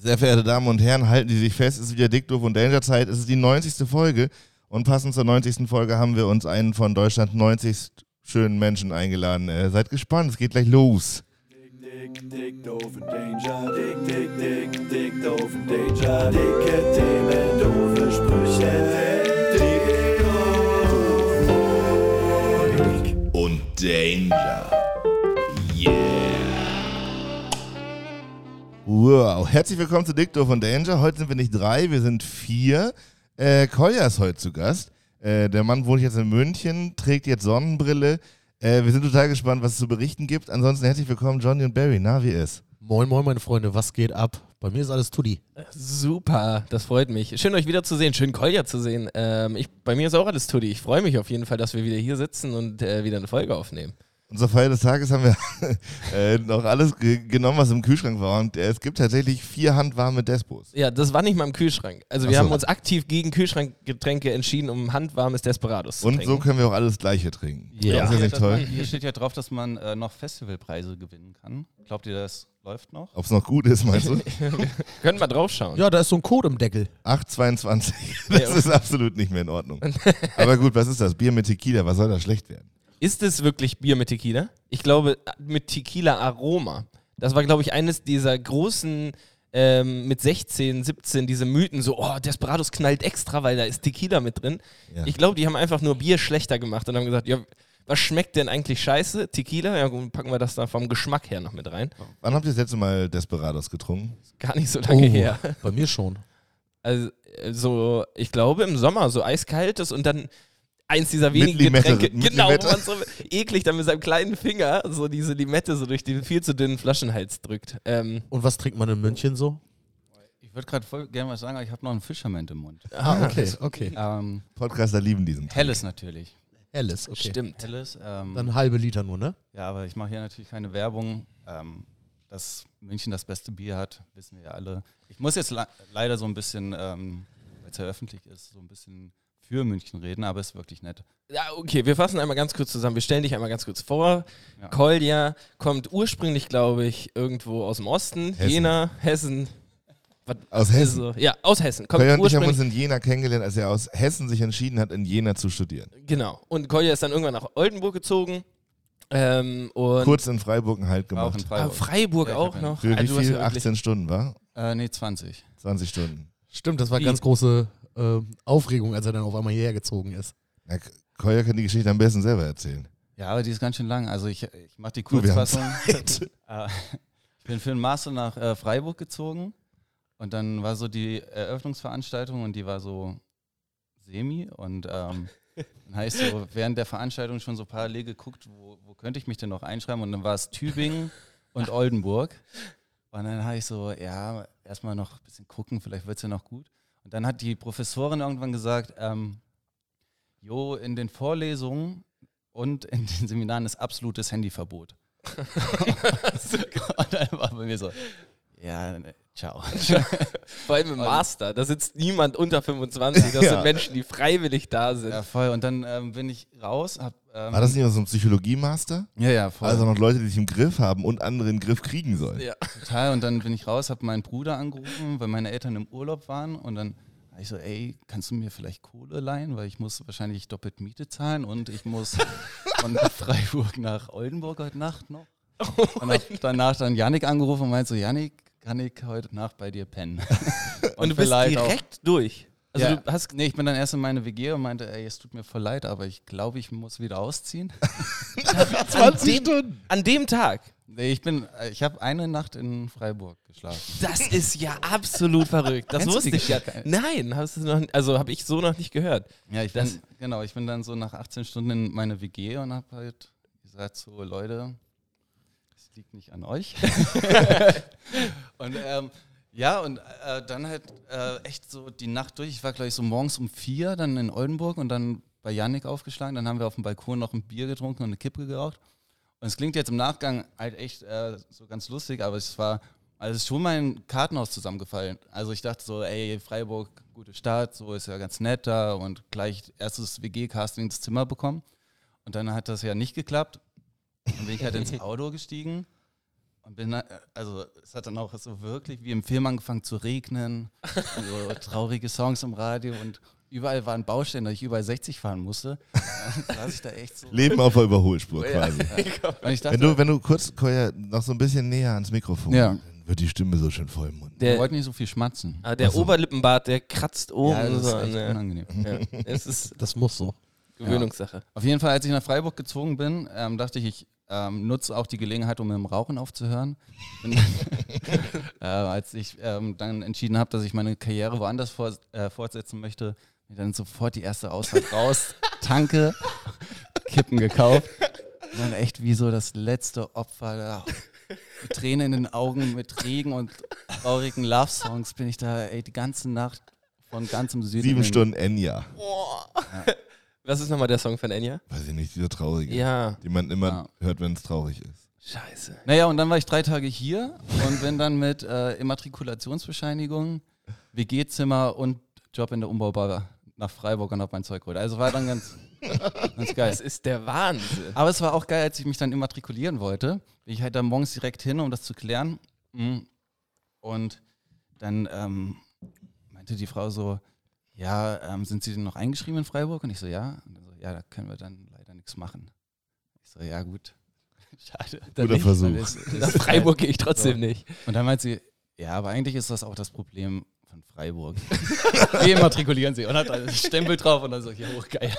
Sehr verehrte Damen und Herren, halten Sie sich fest, es ist wieder Dick, Doof und Danger Zeit. Es ist die 90. Folge und passend zur 90. Folge haben wir uns einen von Deutschland 90 schönen Menschen eingeladen. Äh, seid gespannt, es geht gleich los. Dick, dick, doof und Danger. Dick, dick, dick, dick, doof und Danger. Dicke Themen, doofe Sprüche. Dick und Und Danger. Wow, herzlich willkommen zu Doof und Danger. Heute sind wir nicht drei, wir sind vier. Äh, Kolja ist heute zu Gast. Äh, der Mann wohnt jetzt in München, trägt jetzt Sonnenbrille. Äh, wir sind total gespannt, was es zu berichten gibt. Ansonsten herzlich willkommen, Johnny und Barry. Na, wie ist? Moin, moin, meine Freunde, was geht ab? Bei mir ist alles Tutti. Super, das freut mich. Schön, euch wiederzusehen, schön Kolja zu sehen. Ähm, ich, bei mir ist auch alles Tutti. Ich freue mich auf jeden Fall, dass wir wieder hier sitzen und äh, wieder eine Folge aufnehmen. Unser Feier des Tages haben wir äh, noch alles ge genommen, was im Kühlschrank war. Und äh, es gibt tatsächlich vier handwarme Despos. Ja, das war nicht mal im Kühlschrank. Also wir so. haben uns aktiv gegen Kühlschrankgetränke entschieden, um handwarmes Desperados zu Und trinken. so können wir auch alles Gleiche trinken. Ja. Ist das nicht dass man, toll? hier steht ja drauf, dass man äh, noch Festivalpreise gewinnen kann. Glaubt ihr, das läuft noch? Ob es noch gut ist, meinst du? Können wir draufschauen. Ja, da ist so ein Code im Deckel. 8,22. Das Ja. ist absolut nicht mehr in Ordnung. Aber gut, was ist das? Bier mit Tequila, was soll da schlecht werden? Ist es wirklich Bier mit Tequila? Ich glaube, mit Tequila-Aroma. Das war, glaube ich, eines dieser großen, ähm, mit 16, 17, diese Mythen, so, oh, Desperados knallt extra, weil da ist Tequila mit drin. Ja. Ich glaube, die haben einfach nur Bier schlechter gemacht und haben gesagt, ja, was schmeckt denn eigentlich scheiße? Tequila? Ja, gut, packen wir das da vom Geschmack her noch mit rein. Wann habt ihr das letzte Mal Desperados getrunken? Gar nicht so lange her. bei mir schon. Also, äh, so, ich glaube im Sommer, so eiskaltes und dann eins dieser wenigen Limette, Getränke. genau, Limette. wo man so eklig dann mit seinem kleinen Finger so diese Limette so durch den viel zu dünnen Flaschenhals drückt. Ähm, Und was trinkt man in München so? Ich würde gerade voll gerne was sagen, aber ich habe noch einen Fischerment im Mund. Ah, okay, okay. Ähm, Podcaster lieben diesen. Helles natürlich. Helles, okay. Stimmt. Helles. Ähm, Dann halbe Liter nur, ne? ja, aber ich mache hier natürlich keine Werbung. Ähm, dass München das beste Bier hat, wissen wir ja alle. Ich muss jetzt leider so ein bisschen, ähm, weil es ja öffentlich ist, so ein bisschen für München reden, aber ist wirklich nett. Ja, okay, wir fassen einmal ganz kurz zusammen. Wir stellen dich einmal ganz kurz vor. Ja. Kolja kommt ursprünglich, glaube ich, irgendwo aus dem Osten. Hessen. Jena, Hessen. Was Aus Hessen. so? Ja, aus Hessen. Kommt Kolja und ich haben uns ursprünglich, in Jena kennengelernt, als er aus Hessen sich entschieden hat, in Jena zu studieren. genau. Und Kolja ist dann irgendwann nach Oldenburg gezogen. Ähm, und Kurz in Freiburg einen Halt War auch gemacht. in Ah, Freiburg. Freiburg Ja, auch noch. Für wie Also hast viel? ja wirklich- 18 Stunden, war? Äh, nee, 20. 20 Stunden. Stimmt, das war Wie? ganz große äh, Aufregung, als er dann auf einmal hierher gezogen ist. Ja, K- Kolja kann die Geschichte am besten selber erzählen. Ja, aber die ist ganz schön lang. Also ich, ich mache die Kurzfassung. Äh, ich bin für den Master nach äh, Freiburg gezogen und dann war so die Eröffnungsveranstaltung und die war so semi und ähm, dann habe ich so während der Veranstaltung schon so parallel geguckt, wo, wo könnte ich mich denn noch einschreiben und dann war es Tübingen und Oldenburg und dann habe ich so, ja, erstmal noch ein bisschen gucken, vielleicht wird es ja noch gut und dann hat die Professorin irgendwann gesagt, ähm, jo, in den Vorlesungen und in den Seminaren ist absolutes Handyverbot. und dann war bei mir so, ja, ciao. Vor allem im Master, da sitzt niemand unter 25. Das Ja. sind Menschen, die freiwillig da sind. ja, voll. Und dann ähm, bin ich raus. Hab, ähm, War das nicht so ein Psychologie-Master? Ja, ja, voll. Also noch Leute, die sich im Griff haben und andere im Griff kriegen sollen. Ja. total. Und dann bin ich raus, habe meinen Bruder angerufen, weil meine Eltern im Urlaub waren. Und dann habe ich so, ey, kannst du mir vielleicht Kohle leihen? Weil ich muss wahrscheinlich doppelt Miete zahlen und ich muss von Freiburg nach Oldenburg heute Nacht noch. Und hab danach dann Yannick angerufen und meinte so, Yannick, kann ich heute Nacht bei dir pennen? Und, du bist vielleicht auch- direkt durch. Also ja, du hast nee, ich bin dann erst in meine WG und meinte, ey, es tut mir voll leid, aber ich glaube, ich muss wieder ausziehen. 20 Stunden! an dem Tag. nee, ich bin, äh, ich habe eine Nacht in Freiburg geschlafen. Das ist ja absolut verrückt. Das Kennst wusste ich ja. Nein, hast du noch, also habe ich so noch nicht gehört. Ja, ich Das- bin, genau, ich bin dann so nach 18 Stunden in meine WG und habe halt gesagt, so Leute, liegt nicht an euch. und ähm, ja, und äh, dann halt äh, echt so die Nacht durch. Ich war, glaube ich, so morgens um vier dann in Oldenburg und dann bei Yannick aufgeschlagen. Dann haben wir auf dem Balkon noch ein Bier getrunken und eine Kippe geraucht. Und es klingt jetzt im Nachgang halt echt äh, so ganz lustig, aber es war, also es ist schon mein Kartenhaus zusammengefallen. Also ich dachte so, ey, Freiburg, gute Stadt, so ist ja ganz nett da und gleich erstes WG-Casting ins Zimmer bekommen. Und dann hat das ja nicht geklappt. Dann bin ich halt ins Auto gestiegen Und bin, da- also es hat dann auch so wirklich wie im Film angefangen zu regnen, so traurige Songs im Radio und überall waren Baustellen, dass ich überall 60 fahren musste. Dann saß ich da echt so. Leben auf der Überholspur Ja. quasi. Ich dachte, Wenn du, wenn du kurz, Koya, noch so ein bisschen näher ans Mikrofon, Ja. dann wird die Stimme so schön voll im Mund. Der, wollten nicht so viel schmatzen. ah, der so. Oberlippenbart, der kratzt oben ja, das ist so echt unangenehm. ja, Es ist Das muss so. Gewöhnungssache. Auf jeden Fall, als ich nach Freiburg gezogen bin, ähm, dachte ich, ich ähm, nutze auch die Gelegenheit, um mit dem Rauchen aufzuhören. Äh, als ich ähm, dann entschieden habe, dass ich meine Karriere woanders vor, äh, fortsetzen möchte, mir dann sofort die erste Ausfahrt raus, Tanke, Kippen gekauft. Und dann echt wie so das letzte Opfer da. Mit Tränen in den Augen, mit Regen und traurigen Love-Songs bin ich da ey, die ganze Nacht von ganzem Süden. Sieben Stunden Enya. Was ist nochmal der Song von Enya? Weiß ich nicht, dieser traurige. Ja, Den man immer Ja. hört, wenn es traurig ist. scheiße. Naja, und dann war ich drei Tage hier und bin dann mit äh, Immatrikulationsbescheinigung, WG-Zimmer und Job in der Umbaubar nach Freiburg und hab mein Zeug geholt. Also war dann ganz, ganz geil. Das ist der Wahnsinn. Aber es war auch geil, als ich mich dann immatrikulieren wollte. Bin ich halt dann morgens direkt hin, um das zu klären. Mm. Und dann ähm, meinte die Frau so, ja, ähm, sind Sie denn noch eingeschrieben in Freiburg? Und ich so, ja. Und dann so, ja, da können wir dann leider nichts machen. Ich so, ja gut. Schade. Guter nicht, Versuch. Nach Freiburg gehe ich trotzdem nicht. und dann meint sie, ja, aber eigentlich ist das auch das Problem von Freiburg. Wir immatrikulieren sie und hat einen Stempel drauf und dann so, ja, oh, geil.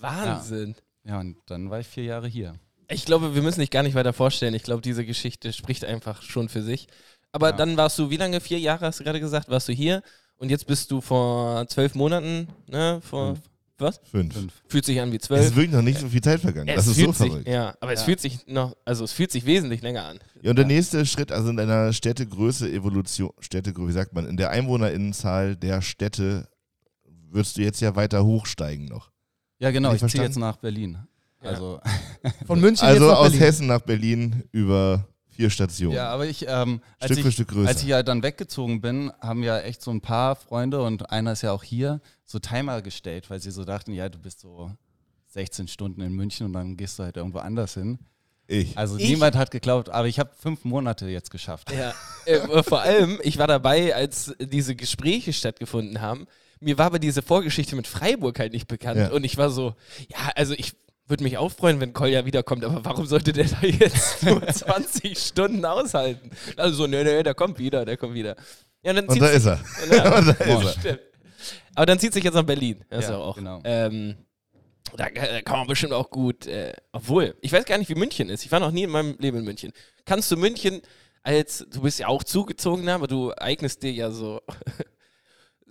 Wahnsinn. Ja, und dann war ich vier Jahre hier. Ich glaube, wir müssen dich gar nicht weiter vorstellen. Ich glaube, diese Geschichte spricht einfach schon für sich. Aber Ja. dann warst du, wie lange? Vier Jahre hast du gerade gesagt, warst du hier? Und jetzt bist du vor zwölf Monaten, ne? Vor, Fünf. was? Fünf. Fünf. Fühlt sich an wie Es ist zwölf. wirklich noch nicht so viel Zeit vergangen. Es das ist so fühlt sich, verrückt. Ja, aber es Ja. fühlt sich noch, also es fühlt sich wesentlich länger an. Ja, und der nächste Schritt, also in einer Städtegröße, Evolution, Städtegröße, wie sagt man, in der Einwohnerinnenzahl der Städte würdest du jetzt ja weiter hochsteigen noch. Ja, genau, ich ich ziehe jetzt nach Berlin. Ja. Also, Von München Also jetzt nach aus Berlin. Hessen nach Berlin über vier Stationen. ja, aber ich, ähm, als Stück für ich, Stück größer. als ich ja dann weggezogen bin, haben ja echt so ein paar Freunde und einer ist ja auch hier, so Timer gestellt, weil sie so dachten, ja, du bist so 16 Stunden in München und dann gehst du halt irgendwo anders hin. ich. Also Ich? niemand hat geglaubt, aber ich habe fünf Monate jetzt geschafft. Ja. äh, vor allem, ich war dabei, als diese Gespräche stattgefunden haben. Mir war aber diese Vorgeschichte mit Freiburg halt nicht bekannt. Ja. Und ich war so, ja, also ich würde mich auch freuen, wenn Kolja wiederkommt, aber warum sollte der da jetzt nur 20 Stunden aushalten? Also so, nee, nee, der kommt wieder, der kommt wieder. Ja, und dann und zieht da sich- ist er. Ja, und da ist er. Aber dann zieht sich jetzt nach Berlin. Das Ja, auch. genau. Ähm, da, da kann man bestimmt auch gut. Äh, obwohl, ich weiß gar nicht, wie München ist. Ich war noch nie in meinem Leben in München. Kannst du München als, du bist ja auch zugezogen, aber du eignest dir ja so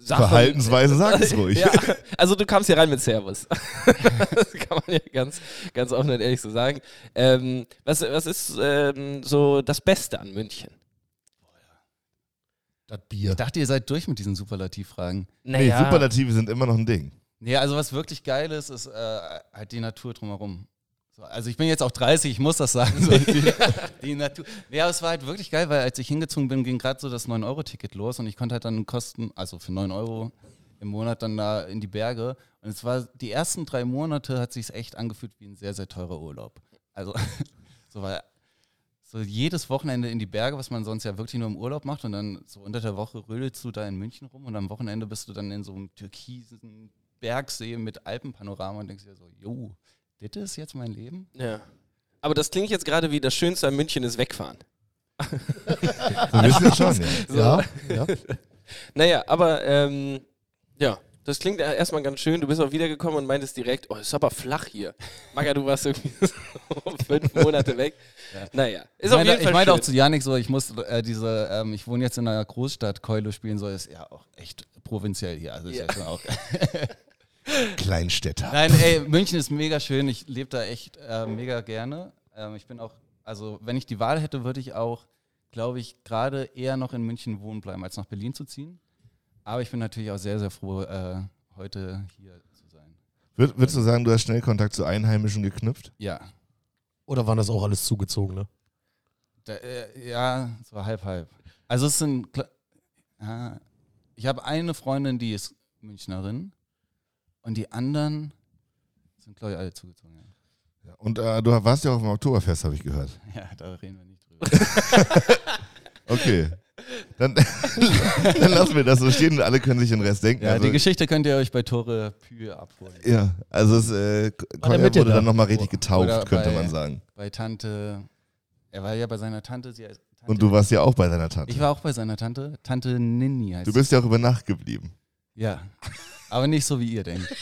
Sachen. Verhaltensweise, sag es ruhig. Ja, also du kamst hier rein mit Servus. das kann man ja ganz, ganz offen und ehrlich so sagen. Ähm, was, was ist ähm, so das Beste an München? Das Bier. Ich dachte, ihr seid durch mit diesen Superlativfragen. Nee, Superlative sind immer noch ein Ding. Nee, also was wirklich geil ist, ist äh, halt die Natur drumherum. So, also ich bin jetzt auch 30, ich muss das sagen. So, die, die Natur. Aber es war halt wirklich geil, weil als ich hingezogen bin, ging gerade so das 9-Euro-Ticket los und ich konnte halt dann Kosten, also für 9 Euro im Monat dann da in die Berge. Und es war, die ersten drei Monate hat sich echt angefühlt wie ein sehr, sehr teurer Urlaub. Also, so weil so jedes Wochenende in die Berge, was man sonst ja wirklich nur im Urlaub macht und dann so unter der Woche rödelst du da in München rum und am Wochenende bist du dann in so einem türkisen Bergsee mit Alpenpanorama und denkst dir so, jo, das ist jetzt mein Leben? Ja. Aber das klingt jetzt gerade wie das Schönste an München ist wegfahren. So ein bisschen schon, ja. So. Ja, ja. Naja, aber ähm, ja, das klingt erstmal ganz schön. Du bist auch wiedergekommen und meintest direkt, oh, ist aber flach hier. Maga, du warst irgendwie so fünf Monate weg. Ja. Naja, ist Ich auf meine, jeden ich Fall meinte auch schön. zu Janik so, ich muss äh, diese, ähm, ich wohne jetzt in einer Großstadt, Keule spielen soll, ist ja auch echt provinziell hier. Also ist Ja. ja. schon auch. Kleinstädter. Nein, ey, München ist mega schön. Ich lebe da echt äh, mega gerne. Ähm, ich bin auch, also wenn ich die Wahl hätte, würde ich auch, glaube ich, gerade eher noch in München wohnen bleiben, als nach Berlin zu ziehen. Aber ich bin natürlich auch sehr, sehr froh, äh, heute hier zu sein. Würd, würdest du sagen, du hast schnell Kontakt zu Einheimischen geknüpft? Ja. Oder waren das auch alles zugezogene? Da, äh, ja, so halb, halb. Also es sind, ja, ich habe eine Freundin, die ist Münchnerin und die anderen sind, glaube ich, alle zugezogen. Ja. Ja. Und äh, du warst ja auch auf dem Oktoberfest, habe ich gehört. ja, da reden wir nicht drüber. Okay. Dann, dann lassen wir das so stehen und alle können sich den Rest denken. Ja, also, die Geschichte könnt ihr euch bei Tore Pü abholen. ja, also es äh, wurde da? dann nochmal richtig getauft, Oder könnte bei- man sagen. Bei Tante, er war ja bei seiner Tante. Sie heißt Tante Und du warst ja auch bei deiner Tante. Ich war auch bei seiner Tante. Tante Ninni heißt Du bist ja auch über Nacht geblieben. sie. Ja. Aber nicht so, wie ihr denkt.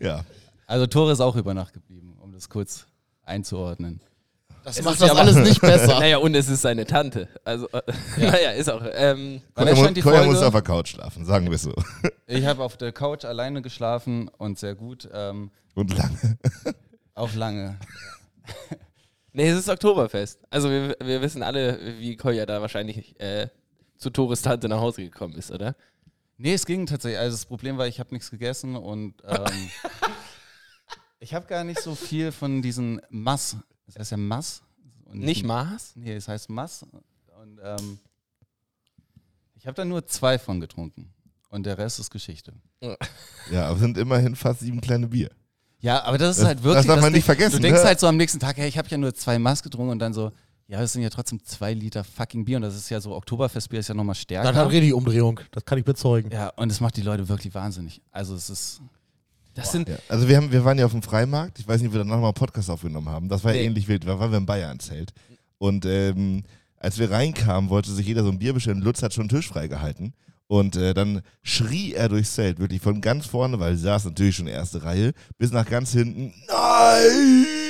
Ja. Also Tore ist auch über Nacht geblieben, um das kurz einzuordnen. Das macht das alles nicht besser. Naja, und es ist seine Tante. Also, äh, naja, ist auch. Ähm, Koya, da mu stand die Koya muss auf der Couch schlafen, sagen wir es so. Ich habe auf der Couch alleine geschlafen und sehr gut. Ähm, Und lange. auf lange. nee, es ist Oktoberfest. Also, wir, wir wissen alle, wie Koya da wahrscheinlich äh, zu Tores Tante nach Hause gekommen ist, oder? Nee, es ging tatsächlich. Also das Problem war, ich habe nichts gegessen und ähm, ich habe gar nicht so viel von diesen Mass. Das heißt ja Mass. Und Nicht Maß? Nee, es heißt Mass. Und ähm, ich habe da nur zwei von getrunken. Und der Rest ist Geschichte. Ja, aber es sind immerhin fast sieben kleine Bier. Ja, aber das ist Das- halt wirklich. das darf man nicht vergessen, Du denkst ne? halt so am nächsten Tag, hey, ich habe ja nur zwei Mass getrunken und dann so, ja, das sind ja trotzdem zwei Liter fucking Bier und das ist ja so, Oktoberfestbier ist ja nochmal stärker. Das hat richtig Umdrehung. Das kann ich bezeugen. ja, und es macht die Leute wirklich wahnsinnig. Also es ist. Das sind. Ja. Also wir, haben, wir waren ja auf dem Freimarkt. Ich weiß nicht, ob wir danach mal einen Podcast aufgenommen haben. Das war ja Nee. ähnlich wild. Da waren wir im Bayern-Zelt. Und ähm, als wir reinkamen, wollte sich jeder so ein Bier bestellen. Lutz hat schon einen Tisch freigehalten. Und äh, dann schrie er durchs Zelt, wirklich von ganz vorne, weil sie saß natürlich schon erste Reihe, bis nach ganz hinten. Nein!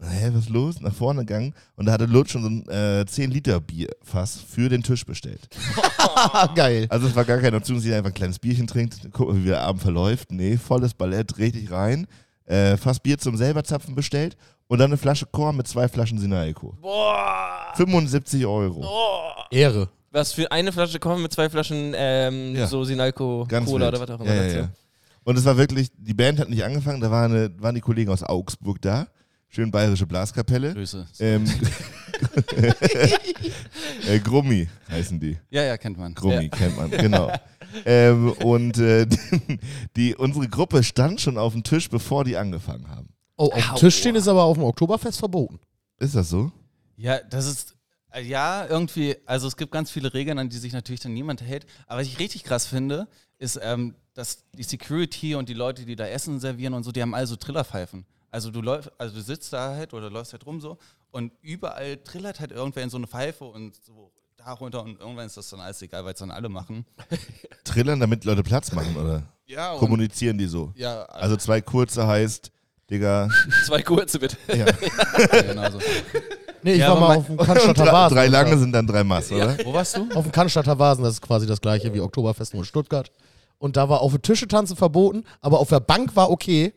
Und, hä, was ist los? Nach vorne gegangen und da hatte Lutz schon so ein äh, 10 Liter Bierfass für den Tisch bestellt. Geil. Also es war gar keine Option, dass jeder einfach ein kleines Bierchen trinkt, gucken, wie der Abend verläuft. Nee, volles Ballett, richtig rein. Äh, fast Bier zum selber zapfen bestellt und dann eine Flasche Korn mit zwei Flaschen Sinaiko. Boah! 75 Euro. Ehre. Was für eine Flasche kommen mit zwei Flaschen ähm, Ja. so Sinalco Ganz Cola wild. oder was auch immer. ja, ja, dazu. ja. Und es war wirklich, die Band hat nicht angefangen, da war eine, waren die Kollegen aus Augsburg da. Schön bayerische Blaskapelle. Grüße. Ähm, äh, Grummi heißen die. Ja, ja, kennt man. Grummi kennt man, genau. ähm, und äh, die, unsere Gruppe stand schon auf dem Tisch, bevor die angefangen haben. Oh, auf dem Tisch stehen ist aber auf dem Oktoberfest verboten. Ist das so? Ja, das ist. äh, Ja, irgendwie, also es gibt ganz viele Regeln, an die sich natürlich dann niemand hält. Aber was ich richtig krass finde, ist, ähm, dass die Security und die Leute, die da Essen servieren und so, die haben alle so Trillerpfeifen. Also du läufst, also du sitzt da halt oder läufst halt rum so und überall trillert halt irgendwer in so eine Pfeife und so da runter und irgendwann ist das dann alles egal, weil es dann alle machen. Trillern, damit Leute Platz machen, oder? Ja, und, Kommunizieren die so? ja, Also zwei kurze heißt, Digga, Zwei kurze bitte. ja. ja, genau so. Nee, ich Ja, war mal auf dem Cannstatter drei, Vasen. drei lange sind dann drei Mass, oder? Wo warst du? Auf dem Cannstatter Vasen, das ist quasi das gleiche wie Oktoberfest nur in Stuttgart. Und da war auf den Tische tanzen verboten, aber auf der Bank war okay.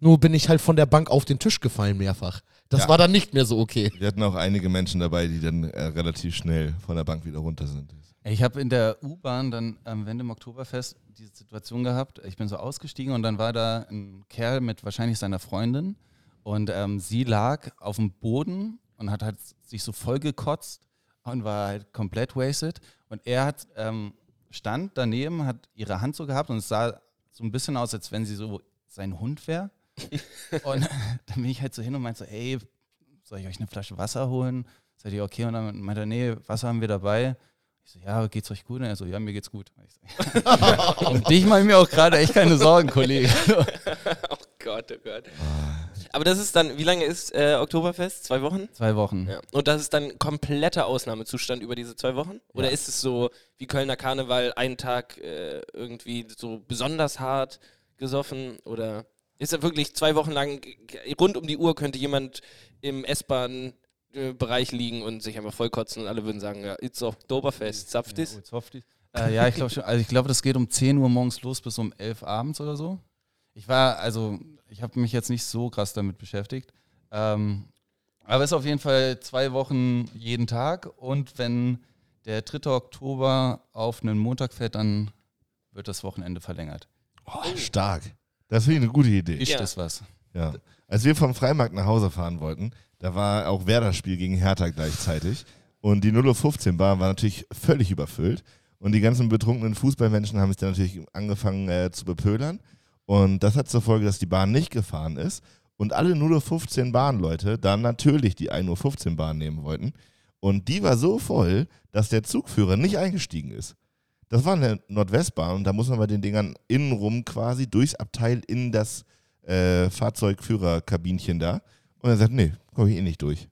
Nur bin ich halt von der Bank auf den Tisch gefallen mehrfach. Das Ja. war dann nicht mehr so okay. Wir hatten auch einige Menschen dabei, die dann äh, relativ schnell von der Bank wieder runter sind. Ich habe in der U-Bahn dann am Wende im Oktoberfest diese Situation gehabt. Ich bin so ausgestiegen und dann war da ein Kerl mit wahrscheinlich seiner Freundin und ähm, sie lag auf dem Boden und hat halt sich so voll gekotzt und war halt komplett wasted. Und er hat ähm, stand daneben, hat ihre Hand so gehabt und es sah so ein bisschen aus, als wenn sie so sein Hund wäre. Und dann bin ich halt so hin und meinte so, ey, soll ich euch eine Flasche Wasser holen? Seid ihr okay? Und dann meinte er, nee, Wasser haben wir dabei. Ich so, ja, geht's euch gut? Und er so, ja, mir geht's gut. Ich so, um dich mache ich mir auch gerade echt keine Sorgen, Kollege. Oh Gott, oh Gott. Aber das ist dann, wie lange ist äh, Oktoberfest? Zwei Wochen? Zwei Wochen. Ja. Und das ist dann kompletter Ausnahmezustand über diese zwei Wochen? Oder ist es so wie Kölner Karneval, einen Tag äh, irgendwie so besonders hart gesoffen? Oder ist er wirklich zwei Wochen lang, rund um die Uhr könnte jemand im S-Bahn-Bereich liegen und sich einfach vollkotzen und alle würden sagen, ja, it's Oktoberfest, zapft es? Ja, Softies. äh, ja, ich glaube schon. Also ich glaube, das geht um 10 Uhr morgens los bis um 11 abends oder so. Ich war, also, ich habe mich jetzt nicht so krass damit beschäftigt. Ähm, aber es ist auf jeden Fall zwei Wochen jeden Tag. Und wenn der 3. Oktober auf einen Montag fällt, dann wird das Wochenende verlängert. Oh, stark. Das finde ich eine gute Idee. Ist Ja. das was? Ja. Als wir vom Freimarkt nach Hause fahren wollten, da war auch Werder-Spiel gegen Hertha gleichzeitig. Und die 0.15 Bar war natürlich völlig überfüllt. Und die ganzen betrunkenen Fußballmenschen haben sich dann natürlich angefangen äh, zu bepödern. Und das hat zur Folge, dass die Bahn nicht gefahren ist. und alle 0.15 Uhr Bahnleute dann natürlich die 1.15 Uhr Bahn nehmen wollten. Und die war so voll, dass der Zugführer nicht eingestiegen ist. Das war eine Nordwestbahn und da muss man bei den Dingern innenrum quasi durchs Abteil in das äh, Fahrzeugführerkabinchen da. Und er sagt, nee, komme ich eh nicht durch.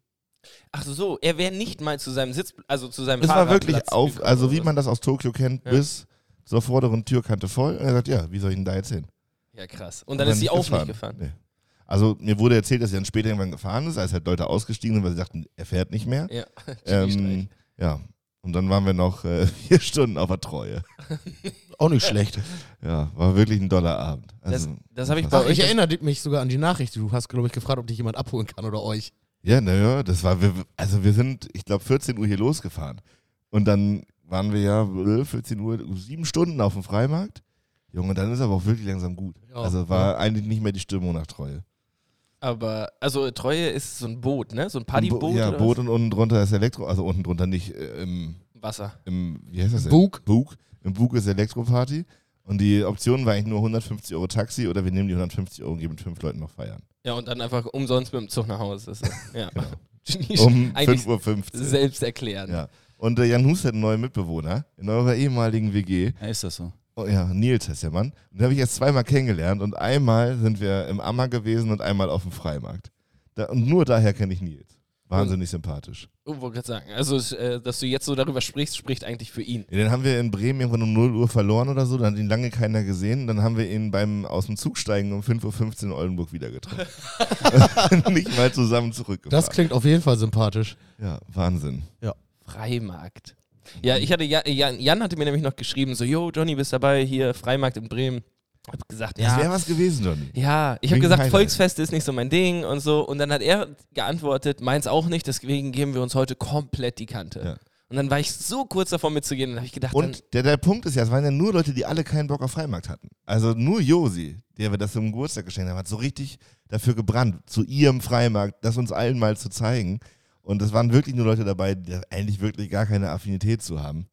Ach so, er wäre nicht mal zu seinem Sitz, also zu seinem Es war wirklich auf, also wie man das aus Tokio kennt, Ja. bis zur vorderen Türkante voll. Und er sagt, ja, wie soll ich denn da jetzt hin? Ja, krass. Und dann ist sie auch nicht gefahren. Nee. Also mir wurde erzählt, dass er dann später irgendwann gefahren ist, als halt Leute ausgestiegen sind, weil sie dachten, er fährt nicht mehr. Ja. Ähm, ja. Und dann waren wir noch äh, vier Stunden auf der Treue. Auch nicht schlecht. Ja, war wirklich ein doller Abend. Das, Also, das habe ich bei Ich euch. erinnere mich sogar an die Nachricht. Du hast, glaube ich, gefragt, ob dich jemand abholen kann oder euch. Ja, naja, das war, wir, also wir sind, ich glaube, 14 Uhr hier losgefahren. Und dann waren wir ja äh, 14 Uhr, sieben Stunden auf dem Freimarkt. Junge, dann ist aber auch wirklich langsam gut. Ja. also war eigentlich nicht mehr die Stimmung nach Treue. Aber, also Treue ist so ein Boot, ne? So ein Bo- Paddyboot Ja, oder Boot und unten drunter ist Elektro, also unten drunter nicht äh, im, was? Wasser. im, wie heißt das denn? Bug. Bug. Im Bug ist Elektroparty. Und die Option war eigentlich nur 150 Euro Taxi oder wir nehmen die 150 Euro und gehen mit fünf Leuten noch feiern. Ja, und dann einfach umsonst mit dem Zug nach Hause. Das ist, ja. Genau. Um Eigentlich 5.15 Uhr. selbst erklären. Ja. Und äh, Jan Hus hat einen neuen Mitbewohner in eurer ehemaligen WG. Ja, ist das so? Oh, ja, Nils heißt der Mann. Und den habe ich jetzt zweimal kennengelernt und einmal sind wir im Ammer gewesen und einmal auf dem Freimarkt. Da, und nur daher kenne ich Nils. Wahnsinnig sympathisch. Oh, wollte gerade sagen. Also, äh, dass du jetzt so darüber sprichst, spricht eigentlich für ihn. Ja, den haben wir in Bremen irgendwann um 0 Uhr verloren oder so. Dann hat ihn lange keiner gesehen. Dann haben wir ihn beim aus dem Zug steigen um 5.15 Uhr in Oldenburg wieder getroffen. Nicht mal zusammen zurückgefahren. Das klingt auf jeden Fall sympathisch. ja, Wahnsinn. Freimarkt. Ja, ich hatte, Jan, Jan, hatte mir nämlich noch geschrieben, so, yo, Johnny, bist dabei, hier, Freimarkt in Bremen. Hab gesagt, Das ja. wäre was gewesen, Johnny. Ja, ich habe gesagt, Highlight. Volksfeste ist nicht so mein Ding und so. Und dann hat er geantwortet, meins auch nicht, deswegen geben wir uns heute komplett die Kante. Ja. Und dann war ich so kurz davor mitzugehen, dann habe ich gedacht, Und der, der Punkt ist ja, es waren ja nur Leute, die alle keinen Bock auf Freimarkt hatten. Also nur Josi, der wir das zum Geburtstag geschenkt haben, hat so richtig dafür gebrannt, zu ihrem Freimarkt, das uns allen mal zu zeigen. Und es waren wirklich nur Leute dabei, die eigentlich wirklich gar keine Affinität zu haben.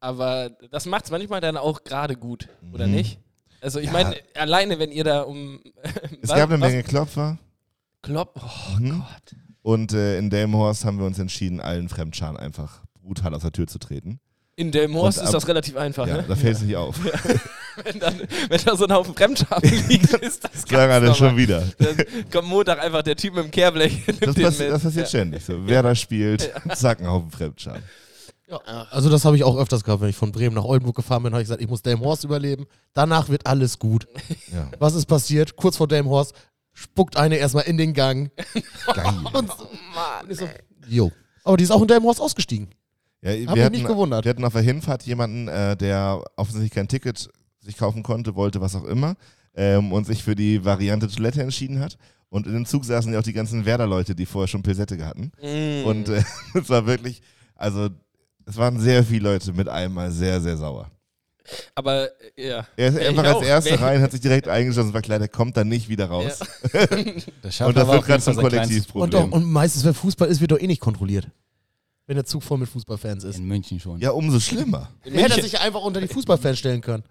aber das macht es manchmal dann auch gerade gut, oder Mhm. nicht? Also ich Ja. meine, alleine wenn ihr da um... Es was- gab eine was- Menge Klopfer. Klopp, oh Mhm. Gott. Und äh, in Delmenhorst haben wir uns entschieden, allen Fremdscharen einfach brutal aus der Tür zu treten. In Delmhorst ist das relativ einfach, Ja, ne? da fällt es nicht auf. Wenn, dann, wenn da so ein Haufen Fremdscham liegt, ist das Sagen alle schon wieder. Dann kommt Montag einfach der Typ mit dem Kehrblech. Das, passi das passiert Ja. ständig. So, wer da spielt, zack, ein Haufen Fremdscharen. Also das habe ich auch öfters gehabt, wenn ich von Bremen nach Oldenburg gefahren bin, habe ich gesagt, ich muss Delmhorst überleben. Danach wird alles gut. Ja, Was ist passiert? Kurz vor Delmhorst spuckt eine erstmal in den Gang. geil. Und so, Mann, jo. Aber die ist auch in Delmhorst ausgestiegen. Ja, Hab wir, mich hatten, nicht gewundert. wir hatten auf der Hinfahrt jemanden, äh, der offensichtlich kein Ticket sich kaufen konnte, wollte, was auch immer, ähm, und sich für die Variante Toilette entschieden hat. Und in dem Zug saßen ja auch die ganzen Werder-Leute, die vorher schon Pilsette hatten. Mm. Und äh, es war wirklich, also es waren sehr viele Leute mit einmal sehr, sehr sauer. Aber, äh, ja. Er ist einfach als. Erster rein, hat sich direkt eingeschlossen, war klar, der kommt dann nicht wieder raus. Das Und schafft das wird gerade zum Und, Kollektivproblem. doch, und meistens, wenn Fußball ist, wird doch eh nicht kontrolliert. Wenn der Zug voll mit Fußballfans ist. In München schon. ja, umso schlimmer. In Hätte er sich einfach unter die Fußballfans stellen können.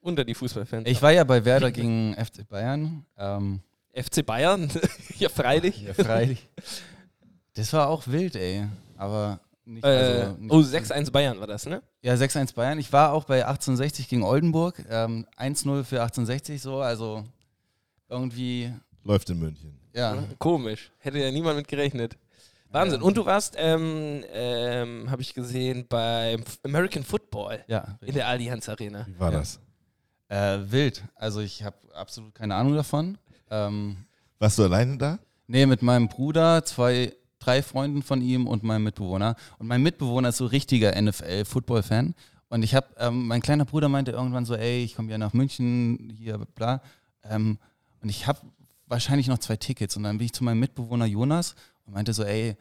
unter die Fußballfans. Ich war ja bei Werder gegen FC Bayern. Ähm, FC Bayern? ja, freilich. ja, freilich. Das war auch wild, ey. Aber nicht. Äh, also nicht oh, 6-1 Bayern war das, ne? Ja, 6-1 Bayern. Ich war auch bei 1860 gegen Oldenburg. Ähm, 1-0 für 1860 so. Also irgendwie, Läuft in München. ja. Komisch. Hätte ja niemand mit gerechnet. Wahnsinn. Ja. Und du warst, ähm, ähm, habe ich gesehen, beim American Football Ja, in der Allianz Arena. Wie war Ja. das? äh, wild. Also ich habe absolut keine Ahnung davon. Ähm, Warst du alleine da? nee, mit meinem Bruder, zwei, drei Freunden von ihm und meinem Mitbewohner. Und mein Mitbewohner ist so richtiger NFL-Football-Fan. Und ich habe, ähm, mein kleiner Bruder meinte irgendwann so, ey, ich komme ja nach München, hier, bla. Ähm, und ich habe wahrscheinlich noch zwei Tickets. Und dann bin ich zu meinem Mitbewohner Jonas und meinte so, ey,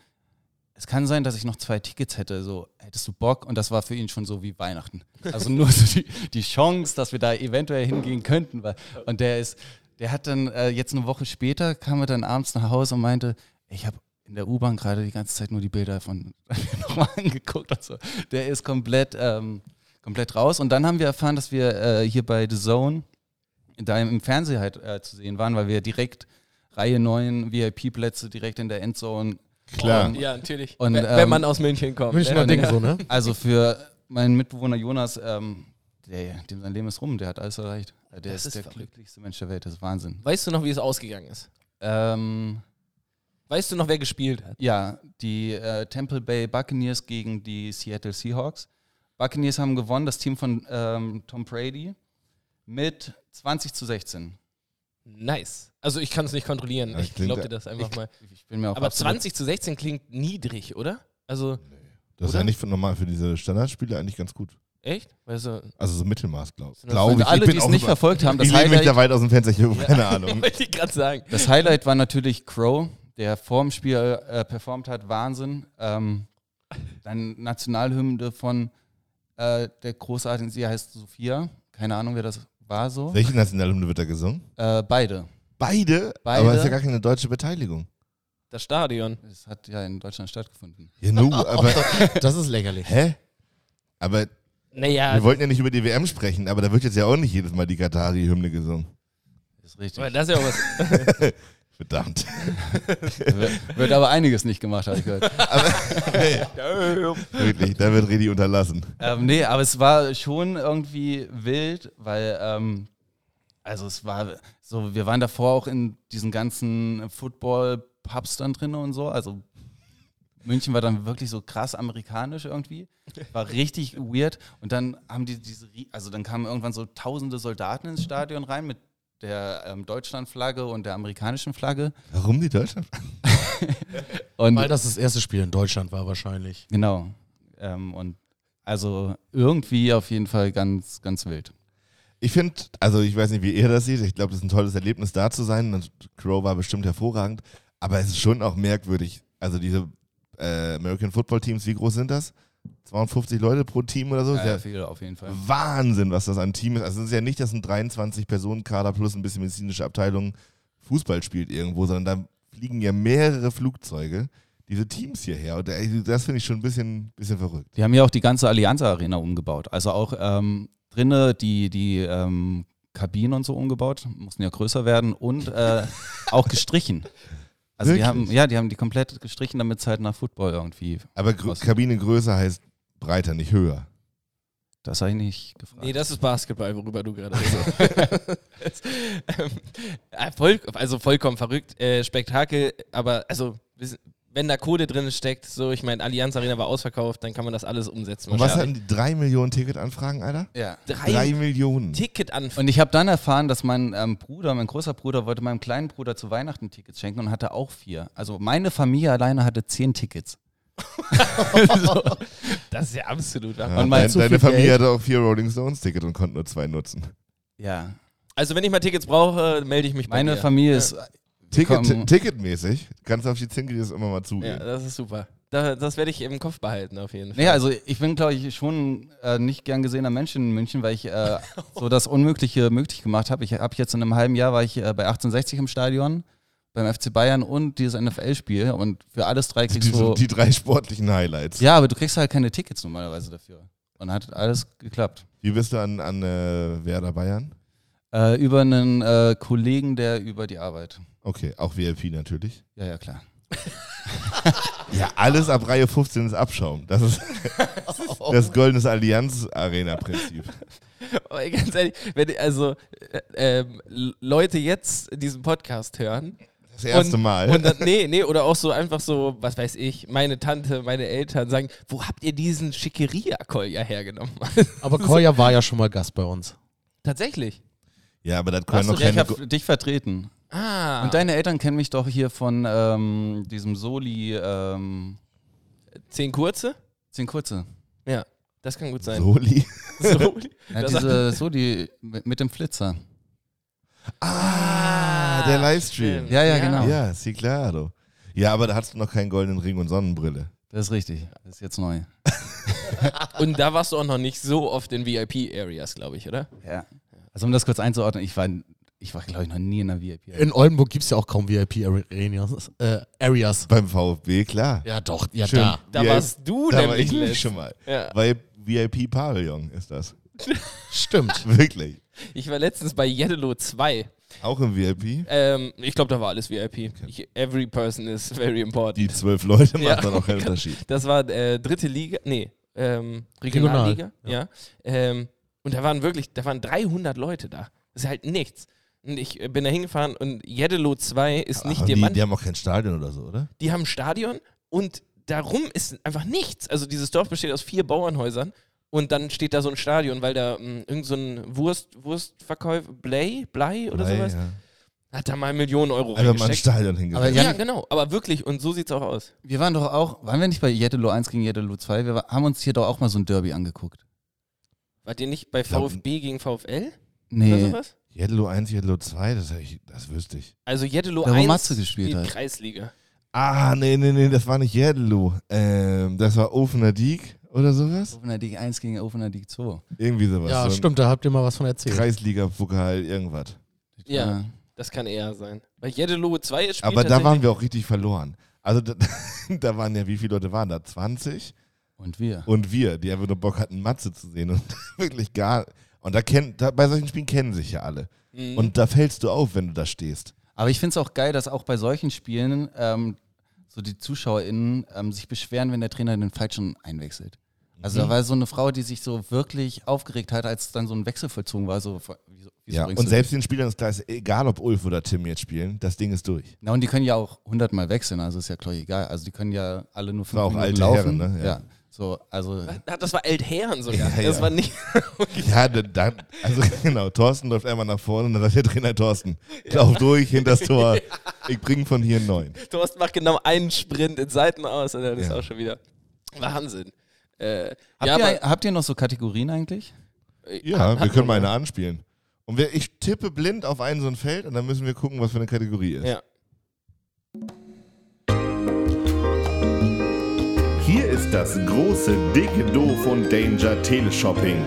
es kann sein, dass ich noch zwei Tickets hätte. So, hättest du Bock? Und das war für ihn schon so wie Weihnachten. Also nur so die, die Chance, dass wir da eventuell hingehen könnten. Und der ist, der hat dann äh, jetzt eine Woche später, kam er dann abends nach Hause und meinte, ich habe in der U-Bahn gerade die ganze Zeit nur die Bilder von nochmal angeguckt und so. Der ist komplett, ähm, komplett raus. Und dann haben wir erfahren, dass wir äh, hier bei The Zone da im Fernsehen halt äh, zu sehen waren, weil wir direkt Reihe 9 VIP-Plätze direkt in der Endzone. Klar. Und, Ja, natürlich. Und, wenn, ähm, wenn man aus München kommt. Münchner ne? Ding so, ne? also für meinen Mitbewohner Jonas, ähm, der, dem sein Leben ist rum, der hat alles erreicht. Der Das ist, ist der verrückt. glücklichste Mensch der Welt, das ist Wahnsinn. Weißt du noch, wie es ausgegangen ist? Ähm, Weißt du noch, wer gespielt hat? ja, die äh, Temple Bay Buccaneers gegen die Seattle Seahawks. Buccaneers haben gewonnen, das Team von ähm, Tom Brady, mit 20 zu 16. Nice. Also ich kann es nicht kontrollieren. Das ich glaube dir das einfach mal. Ich bin mir auch Aber absolut- 20 zu 16 klingt niedrig, oder? Also, Das ist Oder? eigentlich für, normal für diese Standardspiele eigentlich ganz gut. echt? Weißt du, Also so Mittelmaß, glaube glaub Und ich. alle, ich die es nicht verfolgt haben, das Ich lehne mich da Highlight, weit aus dem Fenster, ich habe keine Ahnung. wollte ich gerade sagen. das Highlight war natürlich Crow, der vorm Spiel äh, performt hat. Wahnsinn. Ähm, dann Nationalhymne von äh, der großartigen, sie heißt Sophia. Keine Ahnung, wer das war so. Welche Nationalhymne wird da gesungen? Äh, beide. Beide? Beide. Aber es ist ja gar keine deutsche Beteiligung. Das Stadion. Das hat ja in Deutschland stattgefunden. Ja, nu, aber, Das ist lächerlich. hä? Aber Naja, wir wollten ja nicht über die WM sprechen, aber da wird jetzt ja auch nicht jedes Mal die Katari-Hymne gesungen. Das ist richtig. aber das ist ja auch was. Verdammt. wird, wird aber einiges nicht gemacht, habe ich gehört. Wirklich, da wird Redi unterlassen. ähm, nee, aber es war schon irgendwie wild, weil, ähm, also es war so, wir waren davor auch in diesen ganzen Football-Pubs dann drin und so. Also München war dann wirklich so krass amerikanisch irgendwie. War richtig weird. Und dann haben die diese, also dann kamen irgendwann so tausende Soldaten ins Stadion rein mit der ähm, Deutschlandflagge und der amerikanischen Flagge. Warum die Deutschland? Und Weil das das erste Spiel in Deutschland war wahrscheinlich. Genau. Ähm, und also irgendwie auf jeden Fall ganz, ganz wild. Ich finde, also ich weiß nicht, wie ihr das seht. Ich glaube, das ist ein tolles Erlebnis, da zu sein. Und Crow war bestimmt hervorragend. Aber es ist schon auch merkwürdig. Also diese äh, American Football Teams, wie groß sind das? 250 Leute pro Team oder so? Ja, ja viel auf jeden Fall. Wahnsinn, was das an Team ist. Also es ist ja nicht, dass ein 23-Personen-Kader plus ein bisschen medizinische Abteilung Fußball spielt irgendwo, sondern da fliegen ja mehrere Flugzeuge, diese Teams hierher. Und äh, das finde ich schon ein bisschen, bisschen verrückt. Die haben ja auch die ganze Allianz Arena umgebaut. Also auch ähm, drinnen die, die ähm, Kabinen und so umgebaut, mussten ja größer werden und äh, auch gestrichen. Also die Wirklich? haben, ja, die haben die komplett gestrichen, damit es halt nach Football irgendwie. Aber grö Was? Kabinengröße heißt breiter, nicht höher. Das habe ich nicht gefragt. Nee, das ist Basketball, worüber du gerade redest. ähm, äh, voll, also vollkommen verrückt. Äh, Spektakel, aber also wenn da Kohle drin steckt, so ich meine, Allianz Arena war ausverkauft, dann kann man das alles umsetzen. Und was hatten die? Drei Millionen Ticketanfragen, Alter? ja. drei, Drei Millionen. Ticket an. Und ich habe dann erfahren, dass mein ähm, Bruder, mein großer Bruder, wollte meinem kleinen Bruder zu Weihnachten Tickets schenken und hatte auch vier. Also meine Familie alleine hatte zehn Tickets. Das ist ja absolut. Ja, Und mein- dein, deine Familie Geld. hatte auch vier Rolling Stones Ticket und konnte nur zwei nutzen. Ja. Also wenn ich mal Tickets brauche, melde ich mich bei Meine dir. Familie ist. Ticket, ticketmäßig kannst du auf die Zinkeris immer mal zugehen. Ja, das ist super. Da, das werde ich im Kopf behalten auf jeden Fall. Nee, also ich bin, glaube ich, schon äh, nicht gern gesehener Mensch in München, weil ich äh, so das Unmögliche möglich gemacht habe. Ich habe jetzt in einem halben Jahr war ich äh, bei 1860 im Stadion, beim FC Bayern und dieses NFL-Spiel und für alles drei die, kriegst du. die drei sportlichen Highlights. Ja, aber du kriegst halt keine Tickets normalerweise dafür. Und hat alles geklappt. Wie bist du an, an äh, Werder Bayern? Äh, über einen äh, Kollegen, der über die Arbeit. Okay, auch VIP natürlich. Ja, ja, klar. Ja, alles ab Reihe 15 ist Abschaum. Das ist das goldenes Allianz-Arena-Prinzip. Aber ganz ehrlich, wenn also äh, ähm, Leute jetzt diesen Podcast hören Das erste und, Mal. und dann, nee, nee, oder auch so einfach so, was weiß ich, meine Tante, meine Eltern sagen, wo habt ihr diesen Schickeria-Kolja hergenommen? Aber Koya war ja schon mal Gast bei uns. Tatsächlich. Ja, aber das Hast können du noch ich keine. habe dich vertreten. Ah. Und deine Eltern kennen mich doch hier von ähm, diesem Soli, ähm, zehn kurze? zehn kurze. Ja, das kann gut sein. Soli. So. Ja, Das- diese Soli mit, mit dem Flitzer. Ah, der Livestream. Ja, ja, genau. Ja, sí, claro. Ja, aber da hast du noch keinen goldenen Ring und Sonnenbrille. Das ist richtig. Das ist jetzt neu. Und da warst du auch noch nicht so oft in VIP-Areas, glaube ich, oder? Ja. Also um das kurz einzuordnen, ich war, ich war glaube ich, noch nie in einer VIP. In Oldenburg gibt es ja auch kaum VIP-Areas. Äh, Areas. Beim VfB, klar. Ja, doch, ja, Schön. da. Da warst du Da war nämlich ich nämlich letzt. schon mal. Ja. Weil VIP-Pavillon ist das. Stimmt. Wirklich. Ich war letztens bei Yellow 2. Auch im VIP. Ähm, ich glaube, da war alles VIP. Ich, every person is very important. Die zwölf Leute machen Ja. dann auch keinen Unterschied. Das war äh, dritte Liga, nee, ähm, Regionalliga, ja. Ähm, und da waren wirklich, da waren 300 Leute da. Das ist halt nichts. Und ich äh, bin da hingefahren und Jeddelo 2 ist nicht Aber die, Diamant. die haben auch kein Stadion oder so, oder? Die haben ein Stadion und darum ist einfach nichts. Also dieses Dorf besteht aus vier Bauernhäusern und dann steht da so ein Stadion, weil da mh, irgend so ein Wurst, Wurstverkäufer, Blei, Blei oder Blei, sowas, ja. hat da mal Millionen Euro Einfach mal ein. Stadion. Aber Ja, genau, aber wirklich und so sieht's auch aus. Wir waren doch auch, waren wir nicht bei Jeddelo 1 gegen Jeddelo 2? Wir haben uns hier doch auch mal so ein Derby angeguckt. Wart ihr nicht bei glaub- VfB gegen VfL oder Nee, sowas? Jedlo 1, Jedlo 2, das, ich, das wüsste ich. Also Jeddelo Da, wo 1 Matze gespielt spielt hat. Kreisliga. Ah, nee, nee, nee, das war nicht Jedlo. Ähm, das war Ofener Diek oder sowas? Offener Dick 1 gegen Offener Dick 2. Irgendwie sowas. Ja, so stimmt, da habt ihr mal was von erzählt. Kreisliga-Pokal, irgendwas. Ja, das kann eher sein. Weil Jeddelo 2 spielt Aber da waren wir auch richtig verloren. Also da, da waren ja, wie viele Leute waren da? 20? Und wir. Und wir, die einfach nur Bock hatten, Matze zu sehen und wirklich gar. Und da kennen, da, bei solchen Spielen kennen sich ja alle. Mhm. Und da fällst du auf, wenn du da stehst. Aber ich finde es auch geil, dass auch bei solchen Spielen ähm, so die ZuschauerInnen ähm, sich beschweren, wenn der Trainer den Falschen einwechselt. Also Mhm. da war so eine Frau, die sich so wirklich aufgeregt hat, als dann so ein Wechsel vollzogen war. So, wieso, wieso Ja. Und selbst den Spielern ist klar, ist egal ob Ulf oder Tim jetzt spielen, das Ding ist durch. Na, und die können ja auch hundertmal wechseln, also ist ja klar egal. Also die können ja alle nur fünf War auch Minuten alte laufen. Herren, ne? Ja. Ja. So, also Das war Eltherren sogar. Ja, das ja. war nicht. Ja, da, da, also genau, Thorsten läuft einmal nach vorne und dann sagt der Trainer Thorsten, lauf durch hinter das Tor, ich bringe von hier einen neuen. Thorsten macht genau einen Sprint in Seiten aus und dann ist Ja. auch schon wieder Wahnsinn. Äh, habt, ja, ihr, aber, habt ihr noch so Kategorien eigentlich? Ja, hat- wir hat können mal eine anspielen. Und wer, ich tippe blind auf einen so ein Feld und dann müssen wir gucken, was für eine Kategorie ist. Ja. Das große, dicke Do von Danger Teleshopping.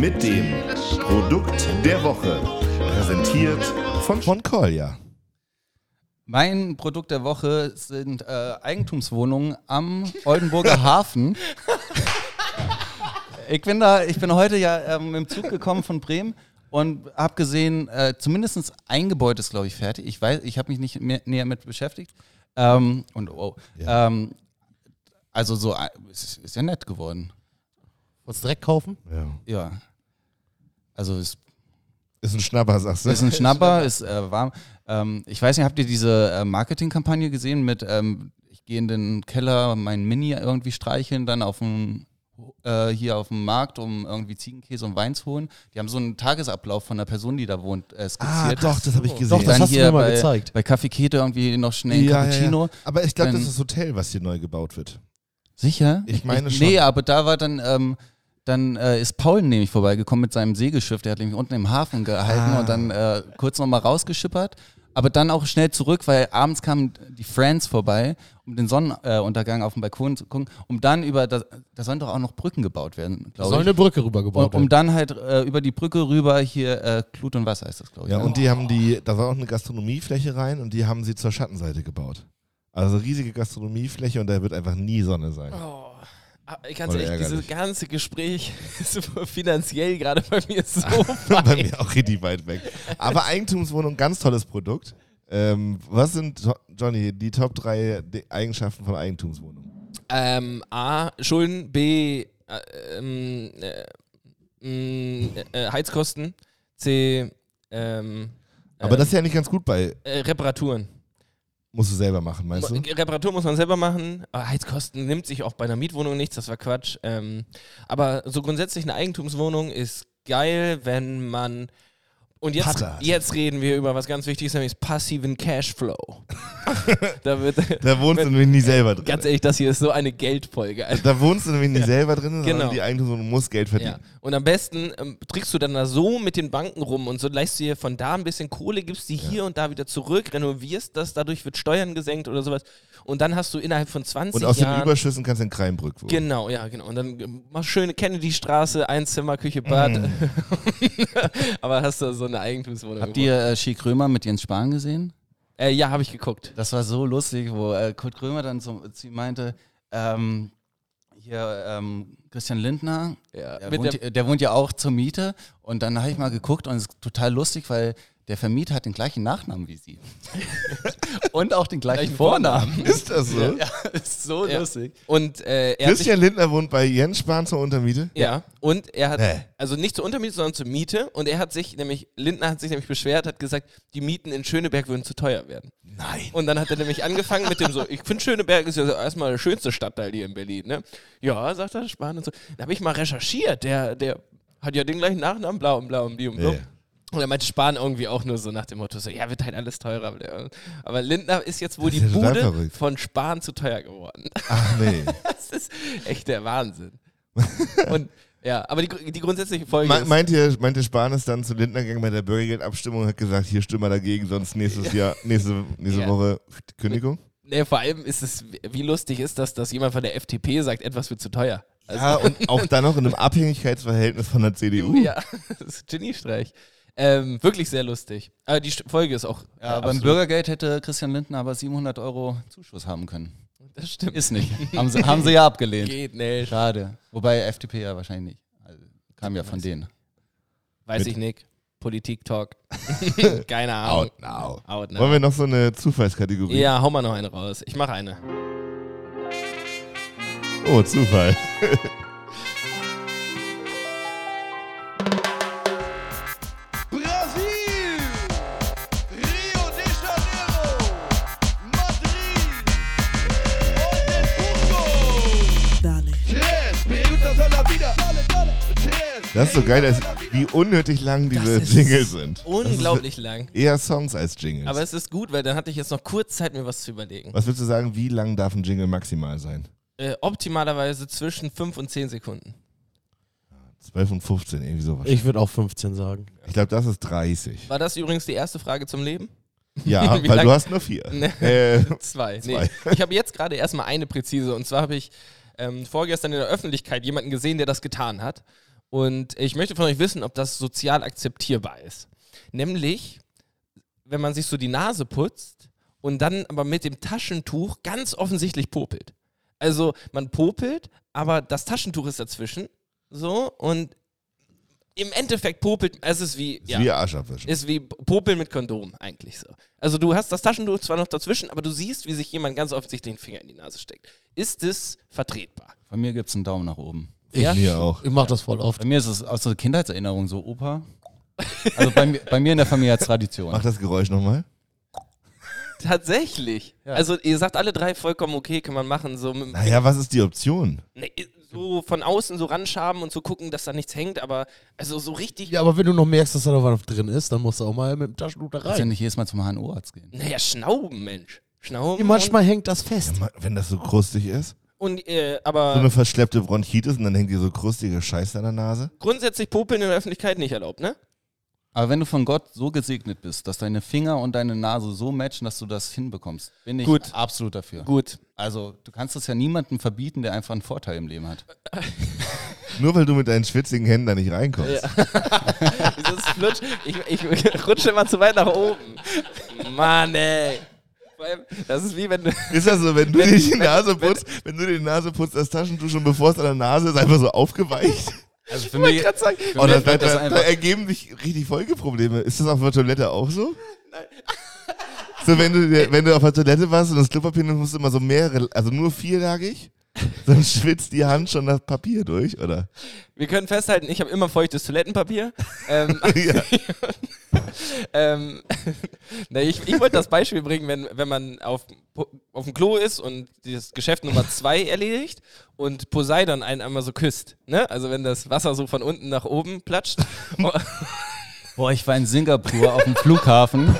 Mit dem Produkt der Woche. Präsentiert von Von Kolja. Mein Produkt der Woche sind äh, Eigentumswohnungen am Oldenburger Hafen. Ich bin da, ich bin heute ja ähm, im Zug gekommen von Bremen und habe gesehen, äh, zumindest ein Gebäude ist, glaube ich, fertig. Ich weiß, ich habe mich nicht mehr, näher mit beschäftigt. Ähm, und oh, Ja. ähm, also so, es ist, ist ja nett geworden. Wolltest du direkt kaufen? Ja. Ja. Also es Ist ein Schnapper, sagst du? ist ein Schnapper, ist äh, warm. Ähm, ich weiß nicht, habt ihr diese äh, Marketingkampagne gesehen mit ähm, ich gehe in den Keller, mein Mini irgendwie streicheln, dann auf dem äh, hier auf dem Markt, um irgendwie Ziegenkäse und Wein zu holen. Die haben so einen Tagesablauf von der Person, die da wohnt, äh, ah, skizziert. doch, das habe ich Doch, gesehen. das dann hast du hier mir mal bei, gezeigt. Bei Café Kete irgendwie noch schnell ein Cappuccino. Aber ich glaube, das ist das Hotel, was hier neu gebaut wird. Sicher? Ich meine Nee, schon. aber da war dann, ähm, dann äh, ist Paul nämlich vorbeigekommen mit seinem Segelschiff. Der hat nämlich unten im Hafen gehalten Ah. und dann äh, kurz nochmal rausgeschippert. Aber dann auch schnell zurück, weil abends kamen die Friends vorbei, um den Sonnenuntergang auf dem Balkon zu gucken, um dann über, da, da sollen doch auch noch Brücken gebaut werden, glaube soll ich. eine Brücke rübergebaut Um, um werden. dann halt äh, über die Brücke rüber hier äh, Glut und Wasser ist das, glaube ich. Ja, ne? und die haben die, da war auch eine Gastronomiefläche rein und die haben sie zur Schattenseite gebaut. Also riesige Gastronomiefläche und da wird einfach nie Sonne sein. Oh. Ah, Ganz Voll ehrlich, dieses ganze Gespräch ist finanziell gerade bei mir so Bei weit. mir auch richtig weit weg. Aber Eigentumswohnung, ganz tolles Produkt. Ähm, was sind, Johnny, die Top 3 Eigenschaften von Eigentumswohnungen? Ähm, A, Schulden, B, äh, ähm, äh, mh, äh, Heizkosten, C, ähm, Aber äh, das ist ja nicht ganz gut bei, äh, Reparaturen. Musst du selber machen, meinst du? Reparatur muss man selber machen. Aber Heizkosten nimmt sich auch bei einer Mietwohnung nichts, das war Quatsch. Ähm, aber so grundsätzlich eine Eigentumswohnung ist geil, wenn man. Und jetzt, Patter. jetzt reden wir über was ganz Wichtiges, nämlich passiven Cashflow. da wird, Da wohnst du nämlich nie selber drin. ganz ehrlich, das hier ist so eine Geldfolge. Alter. Da wohnst du nämlich nie selber drin, sondern Genau. die Eigentumswohnung muss Geld Ja. verdienen. Und am besten ähm, trickst du dann da so mit den Banken rum und so leistest du dir von da ein bisschen Kohle, gibst die hier und da wieder zurück, renovierst das, dadurch wird Steuern gesenkt oder sowas. Und dann hast du innerhalb von 20 Und aus den Jahren. Überschüssen kannst du in Kreinbrück wohnen. Genau, ja, genau. Und dann ähm, machst du schöne Kennedy-Straße, Einzimmer, Küche, Bad. Mm. Aber hast du so eine Eigentumswohnung. Habt ihr äh, Schick Krömer mit Jens Spahn gesehen? Äh, ja, habe ich geguckt. Das war so lustig, wo äh, Kurt Krömer dann so, zu ihm meinte, ähm, hier ähm, Christian Lindner, Ja, der wohnt, der, der wohnt ja auch zur Miete und dann habe ich mal geguckt und es ist total lustig, weil der Vermieter hat den gleichen Nachnamen wie sie. und auch den gleichen, Gleichen Vornamen. Ist das so? Ja, ist so Ja. lustig. Und äh, er sich Christian Lindner wohnt bei Jens Spahn zur Untermiete? Ja, und er hat, Nee. also nicht zur Untermiete, sondern zur Miete. Und er hat sich nämlich, Lindner hat sich nämlich beschwert, hat gesagt, die Mieten in Schöneberg würden zu teuer werden. Nein. Und dann hat er nämlich angefangen mit dem so, ich finde Schöneberg ist ja erstmal der schönste Stadtteil hier in Berlin, ne? Ja, sagt er, Spahn und so. Da habe ich mal recherchiert, der, der hat ja den gleichen Nachnamen, blau und blau und blau und blau. Ja. Und er meinte Spahn irgendwie auch nur so nach dem Motto, so, ja, wird halt alles teurer. Aber Lindner ist jetzt wohl Das die Bude von Spahn zu teuer geworden. Ach nee. Das ist echt der Wahnsinn. Und ja, aber die, die grundsätzliche Folge Me meint, ihr, meint ihr Spahn ist dann zu Lindner gegangen bei der Bürgergeldabstimmung und hat gesagt, hier stimmen wir dagegen, sonst nächstes Jahr, nächste, nächste Ja. Woche Kündigung? nee, vor allem ist es, wie lustig ist das, dass jemand von der FDP sagt, etwas wird zu teuer. Also, Ja, und auch dann noch in einem Abhängigkeitsverhältnis von der CDU. ja, das ist Geniestreich. Ähm, wirklich sehr lustig. Aber die Folge ist auch. Ja, beim absolut- Bürgergeld hätte Christian Lindner aber 700 Euro Zuschuss haben können. Das stimmt. Ist nicht. haben, sie, haben sie ja abgelehnt. Geht nicht. Schade. Wobei FDP ja wahrscheinlich nicht. Also, kam ja von denen. Weiß Mit- ich nicht. Politik-Talk. Keine Ahnung. Out now. Out now. Wollen wir noch so eine Zufallskategorie? Ja, hau mal noch eine raus. Ich mache eine. Oh, Zufall. Das ist so geil, dass, wie unnötig lang diese Jingles sind. Unglaublich lang. Eher Songs als Jingles. Aber es ist gut, weil dann hatte ich jetzt noch kurz Zeit, mir was zu überlegen. Was würdest du sagen, wie lang darf ein Jingle maximal sein? Äh, optimalerweise zwischen 5 und 10 Sekunden. 12 und 15, irgendwie sowas. Ich würde auch 15 sagen. Ich glaube, das ist 30. War das übrigens die erste Frage zum Leben? Ja, weil lang- du hast nur vier. Ne. Äh, Zwei. Zwei. Nee. Ich habe jetzt gerade erstmal eine präzise. Und zwar habe ich ähm, vorgestern in der Öffentlichkeit jemanden gesehen, der das getan hat. Und ich möchte von euch wissen, ob das sozial akzeptierbar ist. Nämlich, wenn man sich so die Nase putzt und dann aber mit dem Taschentuch ganz offensichtlich popelt. Also man popelt, aber das Taschentuch ist dazwischen. So und im Endeffekt popelt, es ist wie, ist ja, wie Arsch abwischen. ist wie Popeln mit Kondom eigentlich so. Also du hast das Taschentuch zwar noch dazwischen, aber du siehst, wie sich jemand ganz offensichtlich den Finger in die Nase steckt. Ist es vertretbar? Von mir gibt es einen Daumen nach oben. Ja? Mir auch. Ich mache das voll oft. Bei mir ist es aus der Kindheitserinnerung so Opa. Also bei, mir- bei mir in der Familie hat Tradition. Mach das Geräusch nochmal. Tatsächlich. Ja. Also ihr sagt alle drei vollkommen okay, kann man machen. So, mit, Naja, was ist die Option? nee, so von außen so ranschaben und so gucken, dass da nichts hängt, aber also so richtig. Ja, aber wenn du noch merkst, dass da noch was drin ist, dann musst du auch mal mit dem Taschentuch da Kannst ja rein. nicht jedes Mal zum HNO-Arzt gehen. Naja, Schnauben, Mensch. Schnauben. Manchmal hängt das fest. Ja, Wenn das so krustig ist. Und, äh, So aber eine verschleppte Bronchitis und dann hängt dir so krustige Scheiße an der Nase. grundsätzlich Popeln in der Öffentlichkeit nicht erlaubt, ne? Aber wenn du von Gott so gesegnet bist, dass deine Finger und deine Nase so matchen, dass du das hinbekommst, bin ich Gut. absolut dafür. Gut. Also du kannst es ja niemandem verbieten, der einfach einen Vorteil im Leben hat. Nur weil du mit deinen schwitzigen Händen da nicht reinkommst. Flutsch, ich, ich rutsche immer zu weit nach oben. Mann, ey. Das ist wie wenn du. Ist das so, wenn du dir die Nase putzt, wenn du dir die Nase putzt, das Taschentuch schon bevor es an der Nase ist, einfach so aufgeweicht? Also für mich, gerade sagen, für Oh, da, mich da, da, da ergeben sich richtig Folgeprobleme. Ist das auf der Toilette auch so? Nein. So, wenn du, wenn du auf der Toilette warst und das Klopapier nimmst, musst du immer so mehrere, also nur vierlagig, dann schwitzt die Hand schon das Papier durch, oder? wir können festhalten, ich habe immer feuchtes Toilettenpapier. ähm, ähm, na, ich, ich wollte das Beispiel bringen, wenn, wenn man auf, auf dem Klo ist und das Geschäft Nummer zwei erledigt und Poseidon einen einmal so küsst. Ne? Also wenn das Wasser so von unten nach oben platscht. boah, ich war in Singapur auf dem Flughafen.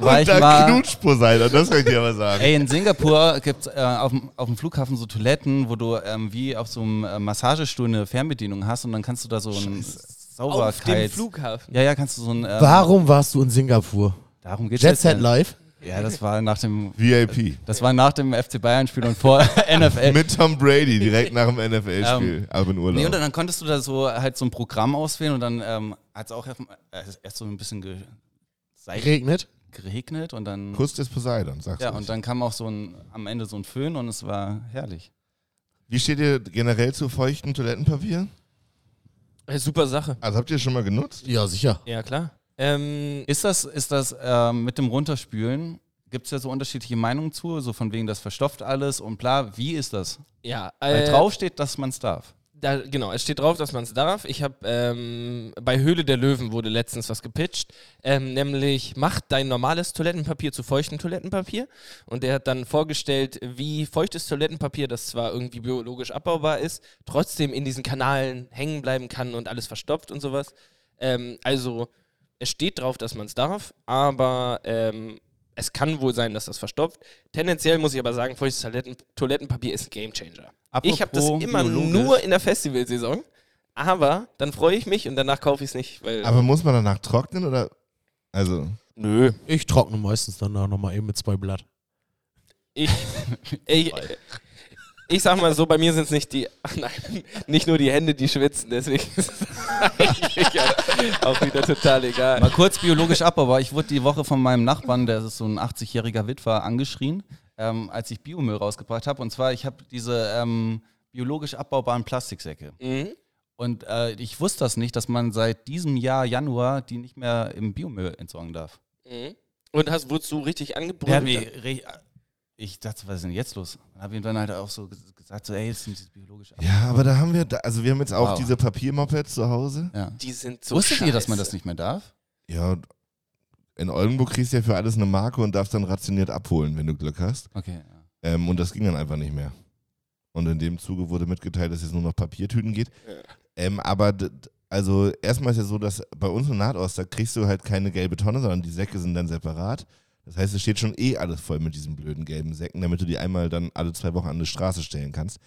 War Und ich da mal, knutscht Poseidon, das kann ich dir aber sagen. Ey, in Singapur gibt es äh, auf, dem- auf dem Flughafen so Toiletten, wo du ähm, wie auf so einem äh, Massagestuhl eine Fernbedienung hast und dann kannst du da so ein auf dem. Flughafen. Ja, ja, kannst du so ein... Ähm, Warum warst du in Singapur? Darum geht's Jet jetzt Set. Live? Ja, das war nach dem... VIP. Das war nach dem FC Bayern-Spiel und vor NFL. Mit Tom Brady, direkt nach dem NFL-Spiel. aber in Urlaub. Nee, und dann konntest du da so halt so ein Programm auswählen und dann ähm, hat es auch erst, äh, erst so ein bisschen ge Regnet? Geregnet und dann Kuss des Poseidon, sagst ja du. und dann kam auch so ein am Ende so ein Föhn und es war herrlich. Wie steht ihr generell zu feuchtem Toilettenpapier? Äh, super Sache. Also habt ihr es schon mal genutzt? Ja, sicher. Ja, klar. Ähm, Ist das, ist das ähm, mit dem Runterspülen, gibt es ja so unterschiedliche Meinungen zu, so von wegen, das verstopft alles und bla. Wie ist das? ja, Weil äh, drauf steht, dass man es darf. Da, genau, es steht drauf, dass man es darf. Ich habe ähm, bei Höhle der Löwen wurde letztens was gepitcht, ähm, nämlich macht dein normales Toilettenpapier zu feuchtem Toilettenpapier. Und der hat dann vorgestellt, wie feuchtes Toilettenpapier, das zwar irgendwie biologisch abbaubar ist, trotzdem in diesen Kanalen hängen bleiben kann und alles verstopft und sowas. Ähm, also es steht drauf, dass man es darf, aber ähm, es kann wohl sein, dass das verstopft. Tendenziell muss ich aber sagen, feuchtes Toiletten Toilettenpapier ist ein Gamechanger. Ich habe das immer biologisch. nur in der Festivalsaison. Aber dann freue ich mich und danach kaufe ich es nicht, weil. Aber muss man danach trocknen oder? Also, nö. Ich trockne meistens danach nochmal eben mit zwei Blatt. Ich, ich, ich sag mal so, bei mir sind es nicht die. Nein, nicht nur die Hände, die schwitzen, deswegen ist es eigentlich auch wieder total egal. Mal kurz biologisch abbaubar. Ich wurde die Woche von meinem Nachbarn, der ist so ein 80-jähriger Witwer, angeschrien, ähm, als ich Biomüll rausgebracht habe. Und zwar, ich habe diese ähm, biologisch abbaubaren Plastiksäcke. Mhm. Und äh, ich wusste das nicht, dass man seit diesem Jahr Januar die nicht mehr im Biomüll entsorgen darf. Mhm. Und hast, wurdest du richtig angebrüllt? re- ich dachte, was ist denn jetzt los? Und habe ihm dann halt auch so ges- gesagt, so, ey, das sind diese biologisch ab. ja, aber da haben wir, da, also wir haben jetzt auch Wow. diese Papiermopeds zu Hause. Ja. Die sind so Wusstet ihr, dass man scheiße. das nicht mehr darf? Ja, in Oldenburg kriegst du ja für alles eine Marke und darfst dann rationiert abholen, wenn du Glück hast. Okay. Ja. Ähm, und das ging dann einfach nicht mehr. Und in dem Zuge wurde mitgeteilt, dass es nur noch Papiertüten geht. Ja. Ähm, aber also erstmal ist ja so, dass bei uns in Nordost, da kriegst du halt keine gelbe Tonne, sondern die Säcke sind dann separat. Das heißt, es steht schon eh alles voll mit diesen blöden gelben Säcken, damit du die einmal dann alle zwei Wochen an die Straße stellen kannst.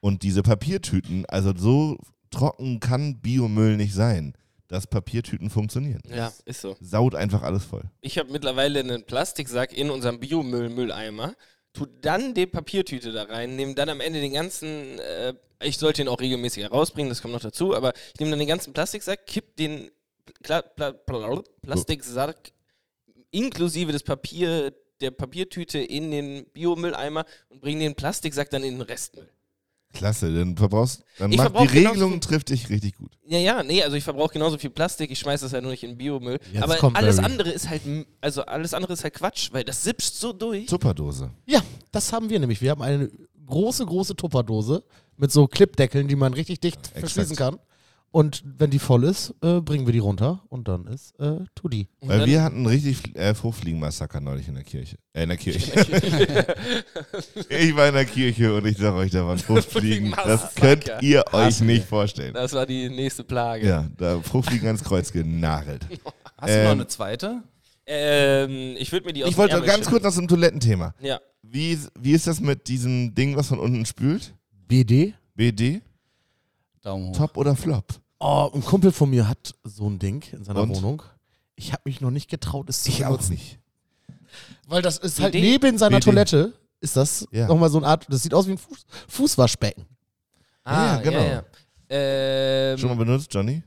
Und diese Papiertüten, also so trocken kann Biomüll nicht sein, dass Papiertüten funktionieren. Ja, ist so. Saut einfach alles voll. Ich habe mittlerweile einen Plastiksack in unserem Biomüll-Mülleimer, tu dann die Papiertüte da rein, nehme dann am Ende den ganzen, äh, ich sollte ihn auch regelmäßig herausbringen, das kommt noch dazu, aber ich nehme dann den ganzen Plastiksack, kipp den Pla Pla Pla Plastiksack inklusive des Papier, der Papiertüte in den Biomülleimer und bringe den Plastiksack dann in den Restmüll. Klasse, dann verbrauchst, dann Ich macht die verbrauch genauso Regelung viel- trifft dich richtig gut. Ja, ja, nee, also ich verbrauche genauso viel Plastik, ich schmeiße das halt nur nicht in Biomüll. Jetzt aber kommt alles Barry. andere ist halt, also alles andere ist halt Quatsch, weil das sipscht so durch. Tupperdose. Ja, das haben wir nämlich. Wir haben eine große, große Tupperdose mit so Clipdeckeln, die man richtig dicht exakt. verschließen kann. Und wenn die voll ist, äh, bringen wir die runter und dann ist äh, Tudi. Weil wir hatten richtig äh, Fruchtfliegenmassaker neulich in der Kirche. Äh, in der Kirche. ich war in der Kirche und ich sag euch, da waren Fruchtfliegen. Das könnt ihr euch nicht vorstellen. Das war die nächste Plage. Ja, da Fruchtfliegen ans Kreuz genagelt. Hast du noch Ähm, eine zweite? Ähm, ich würde mir die aus Ich wollte ganz kurz noch zum Toilettenthema. Ja. Wie, wie ist das mit diesem Ding, was von unten spült? BD? BD? Daumen hoch. Top oder Flop? Oh, ein Kumpel von mir hat so ein Ding in seiner Und? Wohnung. Ich habe mich noch nicht getraut, es zu Ich auch benutzen. nicht. Weil das ist halt neben seiner BD. Toilette, ist das Ja. nochmal so eine Art, das sieht aus wie ein Fuß, Fußwaschbecken. Ah, Ja, genau. Ja, ja. Ähm, Schon mal benutzt, Johnny?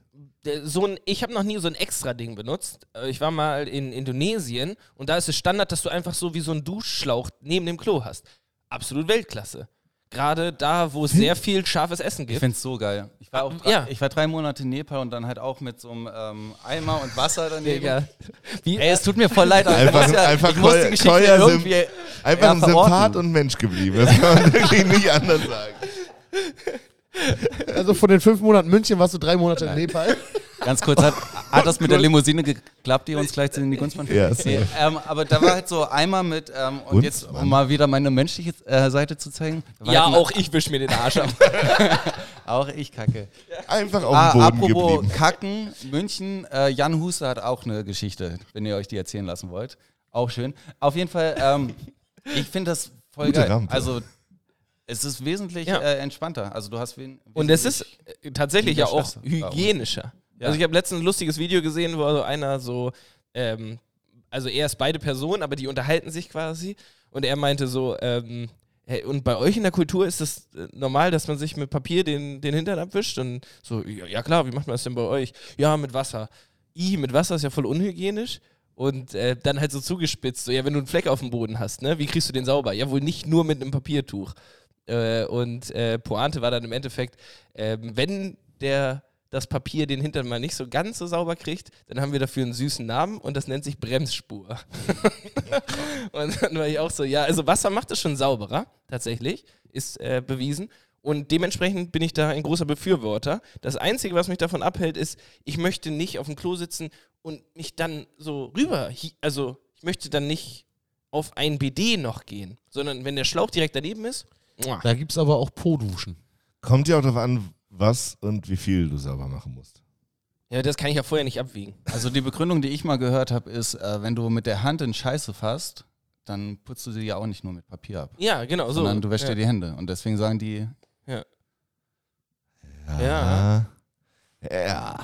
so ein, ich habe noch nie so ein extra Ding benutzt. Äh, Ich war mal in Indonesien und da ist es Standard, dass du einfach so wie so einen Duschschlauch neben dem Klo hast. Absolut Weltklasse. Gerade da, wo es sehr viel scharfes Essen Ich gibt. find's so geil. Ich war, auch Ah, drei, ja. ich war drei Monate in Nepal und dann halt auch mit so einem ähm, Eimer und Wasser daneben. Digga. Wie, Ey, es tut mir voll leid, aber Einfach- ja, einfach ich muss die Geschichte irgendwie Einfach ja, ein. Sympath und Mensch geblieben. Das kann man wirklich nicht anders sagen. Also von den fünf Monaten München warst du drei Monate in Nepal. Ganz kurz, hat, hat das mit der Limousine geklappt, die uns gleich in die Gunstbahn Ja, nee, ähm, Aber da war halt so Eimer mit, ähm, und jetzt, Gunstmann? um mal wieder meine menschliche äh, Seite zu zeigen. ja, halt auch ich wisch mir den Arsch ab. Auch ich kacke. Einfach auf Ah, dem Boden apropos geblieben. Kacken, München, äh, Jan Huster hat auch eine Geschichte, wenn ihr euch die erzählen lassen wollt. Auch schön. Auf jeden Fall, ähm, ich finde das voll Gute geil. Rampe. Also, es ist wesentlich Ja. äh, entspannter. Also, du hast wen, Und es ist äh, tatsächlich ja auch hygienischer. Ja. Also ich habe letztens ein lustiges Video gesehen, wo so einer so, ähm, also er ist beide Personen, aber die unterhalten sich quasi. Und er meinte so, ähm, hey, und bei euch in der Kultur ist es äh, normal, dass man sich mit Papier den, den Hintern abwischt? Und so, ja, ja klar, wie macht man das denn bei euch? Ja, mit Wasser. I, mit Wasser ist ja voll unhygienisch. Und äh, dann halt so zugespitzt, so, ja, wenn du einen Fleck auf dem Boden hast, ne, wie kriegst du den sauber? Ja, wohl nicht nur mit einem Papiertuch. Äh, und äh, Pointe war dann im Endeffekt, ähm, wenn der das Papier den Hintern mal nicht so ganz so sauber kriegt, dann haben wir dafür einen süßen Namen und das nennt sich Bremsspur. und dann war ich auch so, ja, also Wasser macht es schon sauberer, tatsächlich, ist äh, bewiesen. Und dementsprechend bin ich da ein großer Befürworter. Das Einzige, was mich davon abhält, ist, ich möchte nicht auf dem Klo sitzen und mich dann so rüber, also ich möchte dann nicht auf ein BD noch gehen, sondern wenn der Schlauch direkt daneben ist. Da gibt es aber auch Po-Duschen. Kommt ja auch darauf an, was und wie viel du sauber machen musst. ja, das kann ich ja vorher nicht abwiegen. Also die Begründung, die ich mal gehört habe, ist, äh, wenn du mit der Hand in Scheiße fasst, dann putzt du sie ja auch nicht nur mit Papier ab, Ja, genau so. sondern du wäschst ja. dir die Hände. Und deswegen sagen die, Ja. Ja. Ja,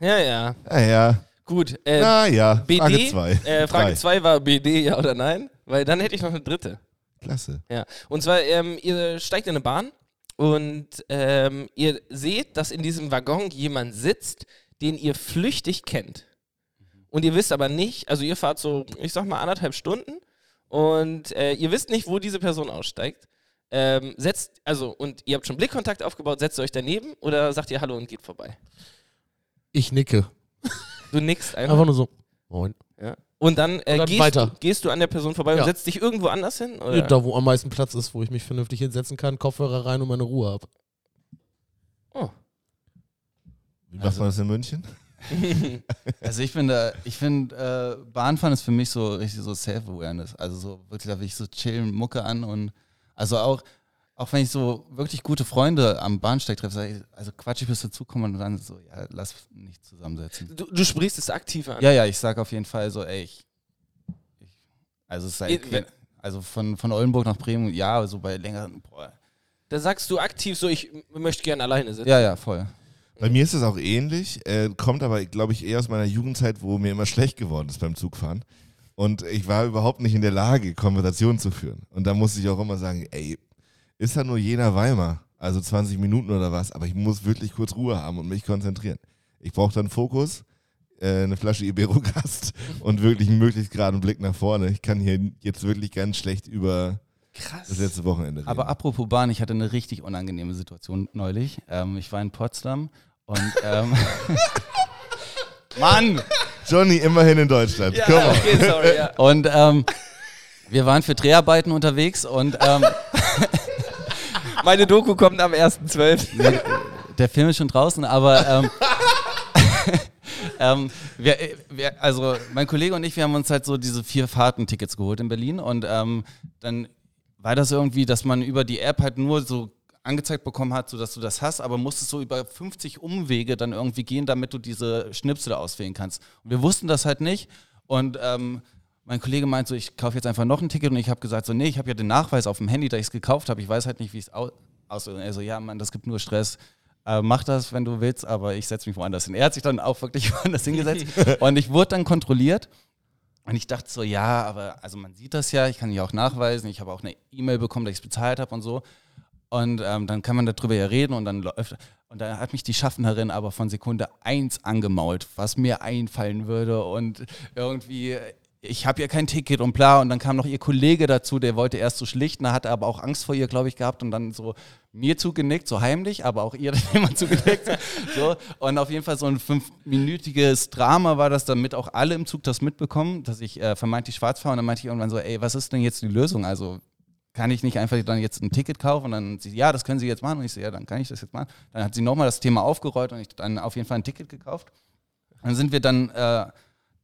ja, ja. Ja, ja. Gut, äh, Na ja. BD, Frage 2. äh, Frage Drei. 2 war BD, ja oder nein? Weil dann hätte ich noch eine dritte. Klasse. Ja. Und zwar, ähm, ihr steigt in eine Bahn und ähm, ihr seht, dass in diesem Waggon jemand sitzt, den ihr flüchtig kennt. Und ihr wisst aber nicht, also ihr fahrt so, ich sag mal, anderthalb Stunden und äh, ihr wisst nicht, wo diese Person aussteigt. Ähm, setzt, also, und ihr habt schon Blickkontakt aufgebaut, setzt ihr euch daneben oder sagt ihr Hallo und geht vorbei? Ich nicke. Du nickst einfach. Einfach nur so. Moin. Ja. Und dann, äh, Und dann gehst, gehst du an der Person vorbei und Ja. setzt dich irgendwo anders hin? Oder? Da, wo am meisten Platz ist, wo ich mich vernünftig hinsetzen kann, Kopfhörer rein und meine Ruhe habe. Oh. Wie macht Also- man das in München? also ich finde, ich finde, äh, Bahnfahren ist für mich so richtig so Self-Awareness. Also so wirklich, da will ich so chillen, Mucke an und also auch, auch wenn ich so wirklich gute Freunde am Bahnsteig treffe, ich, also quatsch ich bis dazukommen und dann so, ja, lass nicht zusammensetzen. Du, du sprichst es aktiv an. Ja, ja, ich sag auf jeden Fall so, ey, ich, ich also es sei, Ihr- wenn- also von, von Oldenburg nach Bremen, ja, so bei längeren, boah. Da sagst du aktiv so, ich möchte gerne alleine sitzen. Ja, ja, voll. Bei mir ist es auch ähnlich, äh, kommt aber, glaube ich, eher aus meiner Jugendzeit, wo mir immer schlecht geworden ist beim Zugfahren. Und ich war überhaupt nicht in der Lage, Konversationen zu führen. Und da musste ich auch immer sagen, ey, ist da nur jener Weimar, also 20 Minuten oder was, aber ich muss wirklich kurz Ruhe haben und mich konzentrieren. Ich brauche dann Fokus, äh, eine Flasche Iberogast und wirklich einen möglichst geraden Blick nach vorne. Ich kann hier jetzt wirklich ganz schlecht über Krass. das letzte Wochenende reden. Aber apropos Bahn, ich hatte eine richtig unangenehme Situation neulich. Ähm, ich war in Potsdam und ähm, Mann! Johnny immerhin in Deutschland. Ja, Komm okay, sorry, ja. Und ähm, wir waren für Dreharbeiten unterwegs und ähm, Meine Doku kommt am 1.12. der Film ist schon draußen, aber ähm, ähm, wir, wir, also mein Kollege und ich, wir haben uns halt so diese vier Fahrtentickets geholt in Berlin und ähm, dann war das irgendwie, dass man über die App halt nur so angezeigt bekommen hat, so dass du das hast, aber musstest so über 50 Umwege dann irgendwie gehen, damit du diese Schnipsel auswählen kannst. Und wir wussten das halt nicht und ähm, mein Kollege meint so, ich kaufe jetzt einfach noch ein Ticket und ich habe gesagt so, nee, ich habe ja den Nachweis auf dem Handy, da ich es gekauft habe, ich weiß halt nicht, wie es au aussieht. Und er so, ja, Mann, das gibt nur Stress. Äh, mach das, wenn du willst, aber ich setze mich woanders hin. Er hat sich dann auch wirklich woanders hingesetzt und ich wurde dann kontrolliert und ich dachte so, ja, aber also man sieht das ja, ich kann ja auch nachweisen, ich habe auch eine E-Mail bekommen, dass ich es bezahlt habe und so. Und ähm, dann kann man darüber ja reden und dann läuft. Und da hat mich die Schaffnerin aber von Sekunde eins angemault, was mir einfallen würde. Und irgendwie, ich habe ja kein Ticket und bla. Und dann kam noch ihr Kollege dazu, der wollte erst so schlichten, da hatte aber auch Angst vor ihr, glaube ich, gehabt und dann so mir zugenickt, so heimlich, aber auch ihr immer zugenickt. so. Und auf jeden Fall so ein fünfminütiges Drama war das, damit auch alle im Zug das mitbekommen, dass ich äh, vermeintlich schwarz fahre. Und dann meinte ich irgendwann so, ey, was ist denn jetzt die Lösung? Also kann ich nicht einfach dann jetzt ein Ticket kaufen und dann sie, ja, das können Sie jetzt machen. Und ich so, ja, dann kann ich das jetzt machen. Dann hat sie nochmal das Thema aufgerollt und ich dann auf jeden Fall ein Ticket gekauft. Dann sind wir dann äh,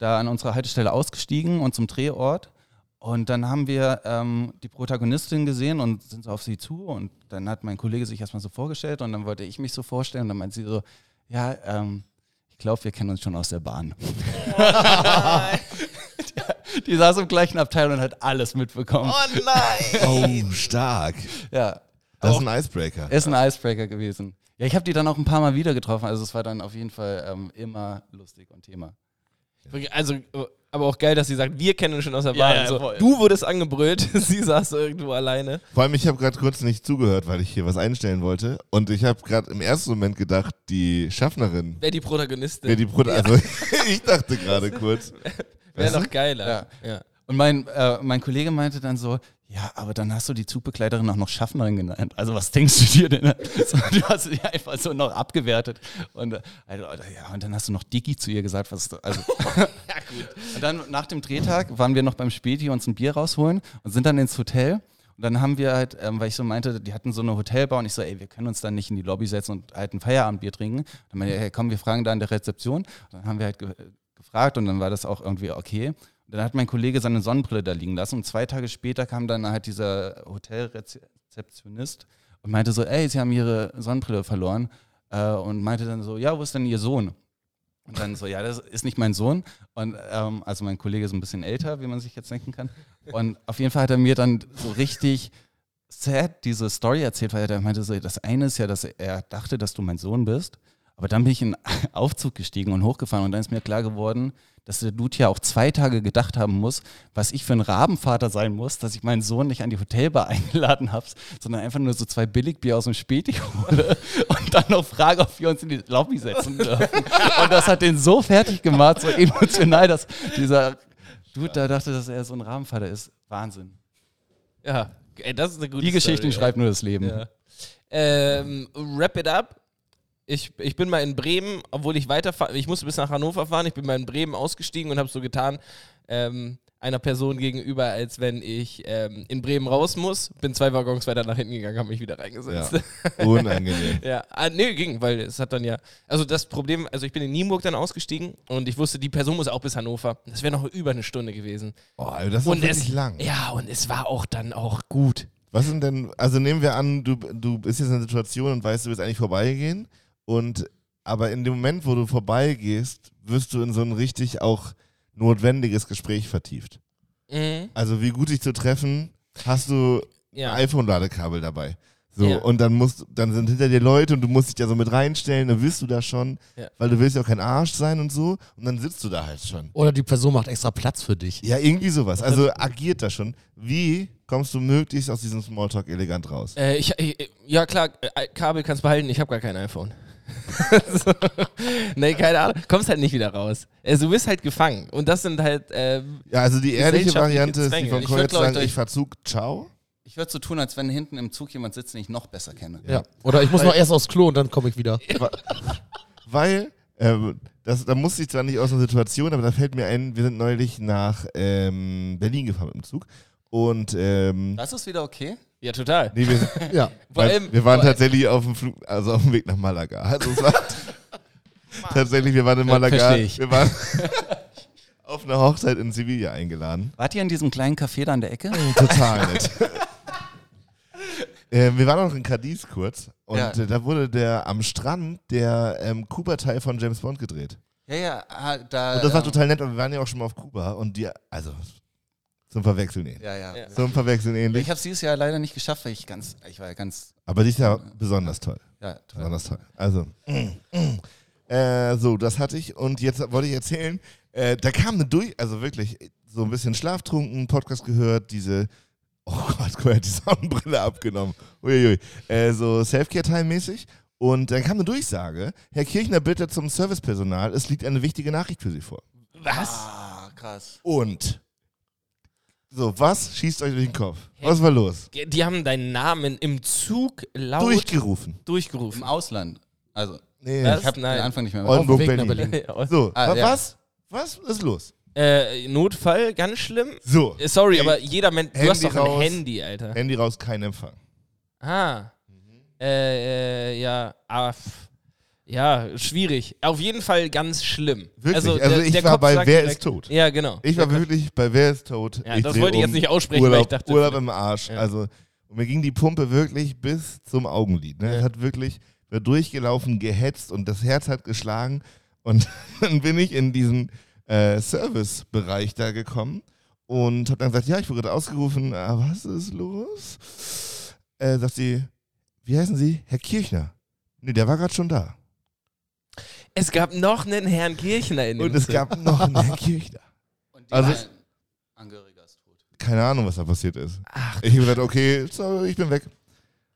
da an unserer Haltestelle ausgestiegen und zum Drehort. Und dann haben wir ähm, die Protagonistin gesehen und sind so auf sie zu. Und dann hat mein Kollege sich erstmal so vorgestellt und dann wollte ich mich so vorstellen. Und dann meinte sie so, ja, ähm, ich glaube, wir kennen uns schon aus der Bahn. die, die saß im gleichen Abteil und hat alles mitbekommen. Oh nein! Oh, stark. Ja, Das ist ein Icebreaker. ist ein Icebreaker gewesen. Ja, ich habe die dann auch ein paar Mal wieder getroffen. Also es war dann auf jeden Fall ähm, immer lustig und Thema. Also, äh, aber auch geil, dass sie sagt, wir kennen uns schon aus der Ja, Bahn. ja, so, voll. du wurdest angebrüllt, sie saß irgendwo alleine. Vor allem, ich habe gerade kurz nicht zugehört, weil ich hier was einstellen wollte. Und ich habe gerade im ersten Moment gedacht, die Schaffnerin Wer die Protagonistin? wäre die Brut. Also ich dachte gerade kurz. Wäre noch geiler. Ja. Ja. Und mein, äh, mein Kollege meinte dann so, ja, aber dann hast du die Zugbegleiterin auch noch Schaffnerin genannt. Also was denkst du dir denn? Du hast sie einfach so noch abgewertet. Und, also, ja, und dann hast du noch Digi zu ihr gesagt. Was, also, ja, gut. Und dann nach dem Drehtag waren wir noch beim Späti uns ein Bier rausholen und sind dann ins Hotel. Und dann haben wir halt, ähm, weil ich so meinte, die hatten so eine Hotelbar und ich so, ey, wir können uns dann nicht in die Lobby setzen und halt ein Feierabendbier trinken. Dann meinte ich, hey, komm, wir fragen da in der Rezeption. Und dann haben wir halt ge gefragt und dann war das auch irgendwie okay. Und dann hat mein Kollege seine Sonnenbrille da liegen lassen und zwei Tage später kam dann halt dieser Hotelrezeptionist und meinte so, ey, sie haben ihre Sonnenbrille verloren äh, und meinte dann so, ja, wo ist denn ihr Sohn? Und dann so, ja, das ist nicht mein Sohn. Und ähm, also mein Kollege ist ein bisschen älter, wie man sich jetzt denken kann. Und auf jeden Fall hat er mir dann so richtig sad diese Story erzählt, weil er meinte so, das eine ist ja, dass er dachte, dass du mein Sohn bist. Aber dann bin ich in einen Aufzug gestiegen und hochgefahren und dann ist mir klar geworden, dass der Dude ja auch zwei Tage gedacht haben muss, was ich für ein Rabenvater sein muss, dass ich meinen Sohn nicht an die Hotelbar eingeladen habe, sondern einfach nur so zwei Billigbier aus dem Späti hole und dann noch frage, ob wir uns in die Lobby setzen dürfen. Und das hat den so fertig gemacht, so emotional, dass dieser Dude da dachte, dass er so ein Rabenvater ist. Wahnsinn. Ja, ey, das ist eine gute Die Geschichten Story, schreibt nur das Leben. Ja. Ähm, wrap it up. Ich, ich bin mal in Bremen, obwohl ich weiterfahre, ich musste bis nach Hannover fahren, ich bin mal in Bremen ausgestiegen und habe so getan, ähm, einer Person gegenüber, als wenn ich ähm, in Bremen raus muss. Bin zwei Waggons weiter nach hinten gegangen, habe mich wieder reingesetzt. Ja. Unangenehm. Ja, ah, nee, ging, weil es hat dann ja. Also das Problem, also ich bin in Nienburg dann ausgestiegen und ich wusste, die Person muss auch bis Hannover. Das wäre noch über eine Stunde gewesen. Oh, also das ist und wirklich es, lang. Ja, und es war auch dann auch gut. Was sind denn, also nehmen wir an, du, du bist jetzt in einer Situation und weißt, du willst eigentlich vorbeigehen und aber in dem Moment, wo du vorbeigehst, wirst du in so ein richtig auch notwendiges Gespräch vertieft. Mhm. Also wie gut dich zu treffen, hast du Ja. ein iPhone-Ladekabel dabei. So, Ja. und dann musst dann sind hinter dir Leute und du musst dich da so mit reinstellen, dann willst du da schon, Ja. weil du willst ja auch kein Arsch sein und so, und dann sitzt du da halt schon. Oder die Person macht extra Platz für dich. Ja, irgendwie sowas. Also agiert da schon. Wie kommst du möglichst aus diesem Smalltalk elegant raus? Äh, ich, ich, ja klar, äh, Kabel kannst behalten, ich habe gar kein iPhone. So. Nee, keine Ahnung. Kommst halt nicht wieder raus. Also, du bist halt gefangen. Und das sind halt. Ähm, Ja, also die ehrliche Variante ist die von ich, sagen, durch- ich verzug, ciao. Ich würde so tun, als wenn hinten im Zug jemand sitzt, den ich noch besser kenne. Ja. Oder ich muss noch erst aufs Klo und dann komme ich wieder. Weil, ähm, das, da musste ich zwar nicht aus einer Situation, aber da fällt mir ein, wir sind neulich nach ähm, Berlin gefahren mit dem Zug. Und ähm, Das ist wieder okay? Ja, total. nee, wir, Ja. Vor weil, allem- wir waren tatsächlich auf dem Flug, also auf dem Weg nach Malaga. Also es war tatsächlich, wir waren in Malaga. Wir waren auf eine Hochzeit in Sevilla eingeladen. Wart ihr in diesem kleinen Café da an der Ecke? Total nett. äh, wir waren noch in Cadiz kurz und Ja. äh, da wurde der am Strand der ähm, Kuba-Teil von James Bond gedreht. Ja, ja, ah, da. Und das war ähm, total nett und wir waren ja auch schon mal auf Kuba und die, also zum Verwechseln ähnlich. Ja, ja. Zum Verwechseln ähnlich. Ich habe es dieses Jahr leider nicht geschafft, weil ich ganz, ich war ja ganz, Aber die ist ja besonders toll. ja, toll. Besonders toll. Also, äh, so, das hatte ich und jetzt wollte ich erzählen, äh, da kam eine durch, also wirklich so ein bisschen schlaftrunken, Podcast gehört, diese, oh Gott, guck mal, die Sonnenbrille abgenommen. Uiuiui. Äh, so Selfcare-Time-mäßig. Und dann kam eine Durchsage, Herr Kirchner, bitte zum Servicepersonal, es liegt eine wichtige Nachricht für Sie vor. Was? Ah, krass. Und, so, was schießt euch durch den Kopf? Was war los? Die haben deinen Namen im Zug laut Durchgerufen. durchgerufen. Im Ausland. Also, Nee, Was? ich habe den Nein. Anfang nicht mehr Oldenburg, Weg nach Berlin. Berlin. So, Ah, wa- ja. was? Was ist los? äh, Notfall, ganz schlimm. So, Äh, Sorry, Ey, aber jeder Mensch. Du Handy hast doch ein raus. Handy, Alter. Handy raus, kein Empfang. Ah. Äh, äh, ja, ah, pff. Ja, schwierig. Auf jeden Fall ganz schlimm. Wirklich? Also, Also, der- ich der war Kopf bei Wer direkt- ist tot? Ja, genau. Ich war wirklich bei Wer ist tot? Ja, das dreh wollte ich jetzt nicht aussprechen, weil Urlaub, ich dachte, Urlaub im Arsch. Ja. Also, und mir ging die Pumpe wirklich bis zum Augenlid. Ne? Ja. Es hat wirklich wir durchgelaufen, gehetzt und das Herz hat geschlagen. Und dann bin ich in diesen äh, Servicebereich da gekommen und habe dann gesagt, ja, ich wurde gerade ausgerufen, ah, was ist los? Äh, sagt sie, wie heißen Sie? Herr Kirchner. Nee, der war gerade schon da. Es gab noch einen Herrn Kirchner in dem Und es Zug. gab noch einen Herrn Kirchner. Und Also- ein Angehöriger ist tot. Keine Ahnung, was da passiert ist. Ach, Ich habe gesagt, okay, so, ich bin weg.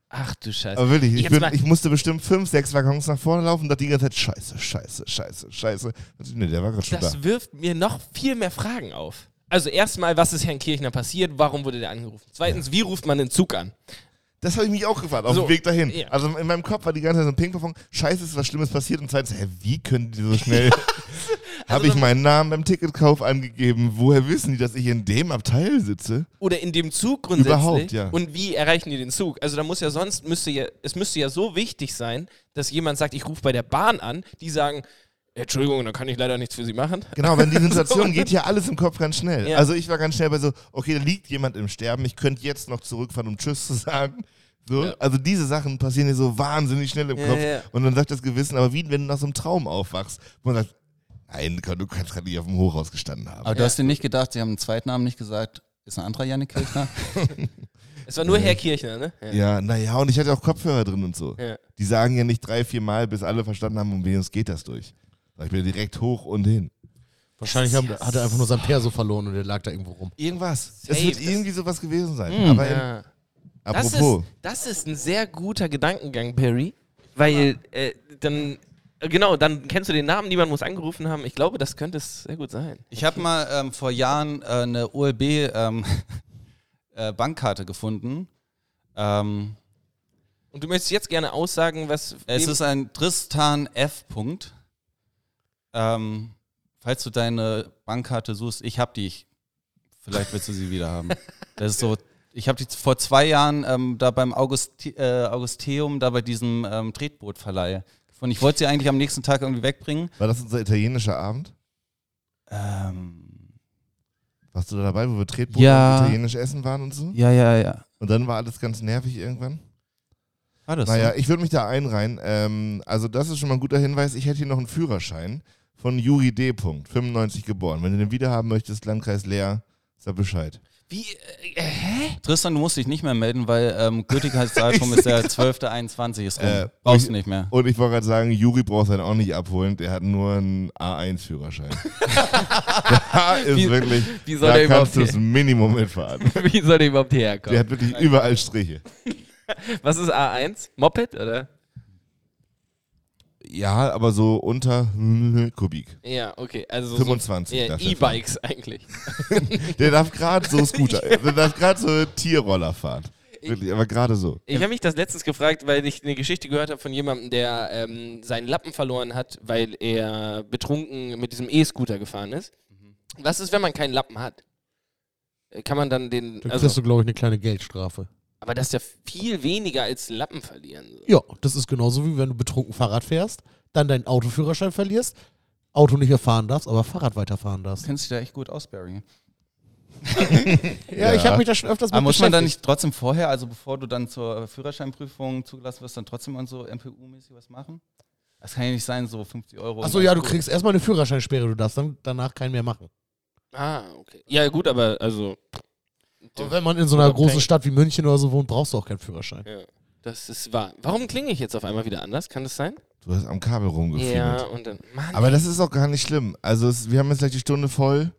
ach du Scheiße. Aber wirklich, ich, bin, ich musste bestimmt fünf, sechs Waggons nach vorne laufen und dachte die ganze Zeit, scheiße, scheiße, scheiße, scheiße. Nee, der war gerade schon da. Das wirft mir noch viel mehr Fragen auf. Also erstmal, was ist Herrn Kirchner passiert? Warum wurde der angerufen? Zweitens, wie ruft man den Zug an? Das habe ich mich auch gefragt, auf So, dem Weg dahin. ja. Also in meinem Kopf war die ganze Zeit so ein Ping-Pong. Scheiße, ist was Schlimmes passiert. Und zweitens, hä, wie können die so schnell. habe ich meinen Namen beim Ticketkauf angegeben? Woher wissen die, dass ich in dem Abteil sitze? Oder in dem Zug grundsätzlich. Überhaupt, ja. Und wie erreichen die den Zug? Also da muss ja sonst, müsste ja, es müsste ja so wichtig sein, dass jemand sagt, ich rufe bei der Bahn an, die sagen, Entschuldigung, da kann ich leider nichts für Sie machen. Genau, wenn die Situation geht ja alles im Kopf ganz schnell. Ja. Also ich war ganz schnell bei so, okay, da liegt jemand im Sterben, ich könnte jetzt noch zurückfahren, um Tschüss zu sagen. So, Ja. Also diese Sachen passieren dir so wahnsinnig schnell im Ja, Kopf. ja. Und dann sagt das Gewissen, aber wie wenn du nach so einem Traum aufwachst, wo man sagt, nein, du kannst gerade nicht auf dem Hochhaus gestanden haben. Aber du hast dir nicht gedacht, sie haben einen zweiten Namen nicht gesagt, ist ein anderer Janik Kirchner? Es war nur Herr Kirchner, ne? Ja, naja, und ich hatte auch Kopfhörer drin und so. Ja. Die sagen ja nicht drei, vier Mal, bis alle verstanden haben, um wen es geht das durch. Sag ich bin direkt hoch und hin. Wahrscheinlich haben, hat er einfach nur sein Perso verloren und der lag da irgendwo rum. Irgendwas. Safe, es wird das- irgendwie sowas gewesen sein. Mm. Aber Ja. Das apropos. ist, das ist ein sehr guter Gedankengang, Perry. Weil äh, dann, äh, genau, dann kennst du den Namen, niemand muss angerufen haben. Ich glaube, das könnte es sehr gut sein. Ich habe mal ähm, vor Jahren äh, eine OLB ähm, äh, Bankkarte gefunden. Ähm, Und du möchtest jetzt gerne aussagen, was. es ist ein Tristan F. Punkt. Ähm, falls du deine Bankkarte suchst, ich habe die. Ich, vielleicht willst du sie wieder haben. Das ist so. Ich habe die vor zwei Jahren ähm, da beim Augusti äh, Augusteum, da bei diesem ähm, Tretbootverleih gefunden. Ich wollte sie eigentlich am nächsten Tag irgendwie wegbringen. War das unser italienischer Abend? Ähm, Warst du da dabei, wo wir Tretboot Ja. und italienisch essen waren und so? ja, ja, ja. Und dann war alles ganz nervig irgendwann? War das Naja, so? ich würde mich da einreihen. Ähm, also das ist schon mal ein guter Hinweis. Ich hätte hier noch einen Führerschein von Juri D. Punkt, 95 geboren. Wenn du den wieder haben möchtest, Landkreis Leer, sag Bescheid. Wie. Äh, hä? Tristan, du musst dich nicht mehr melden, weil ähm, Gültigkeitsdatum ist der 12.21 ist rum. Äh, Brauchst ich- du nicht mehr. Und ich wollte gerade sagen, Juri braucht seinen auch nicht abholen. Der hat nur einen A1-Führerschein. da ist Wie- wirklich, wie soll da der kannst du überhaupt das Minimum mitfahren. Wie soll der überhaupt hierher kommen? Der hat wirklich überall Striche. Was ist A1? Moped oder? Ja, aber so unter Kubik. Ja, okay. Also 25 So, ja, E-Bikes eigentlich. Der darf gerade so Scooter, der darf gerade so Tierroller fahren. Wirklich, aber gerade so. Ich habe mich das letztens gefragt, weil ich eine Geschichte gehört habe von jemandem, der ähm, seinen Lappen verloren hat, weil er betrunken mit diesem E-Scooter gefahren ist. Was ist, wenn man keinen Lappen hat? Äh, Kann man dann den. Dann Also, kriegst du, glaube ich, eine kleine Geldstrafe. Aber das ist ja viel weniger als Lappen verlieren. Ja, das ist genauso wie wenn du betrunken Fahrrad fährst, dann deinen Autoführerschein verlierst, Auto nicht mehr fahren darfst, aber Fahrrad weiterfahren Du darfst. kennst dich da echt gut aus, Barry. Ja, ich habe mich da schon öfters Aber mit muss man dann nicht trotzdem vorher, also bevor du dann zur Führerscheinprüfung zugelassen wirst, dann trotzdem an so MPU-mäßig was machen? Das kann ja nicht sein, so 50 Euro. Achso, ja, du kriegst erstmal eine Führerscheinsperre, du darfst dann danach keinen mehr machen. Ah, okay. Ja, gut, aber also. Und wenn man in so einer großen. Stadt wie München oder so wohnt, brauchst du auch keinen Führerschein. Ja, das ist wahr. Warum klinge ich jetzt auf einmal wieder anders? Kann das sein? Du hast am Kabel rumgeführt. Ja, und dann. Mann, Aber das ist auch gar nicht schlimm. Also es, wir haben jetzt gleich die Stunde voll.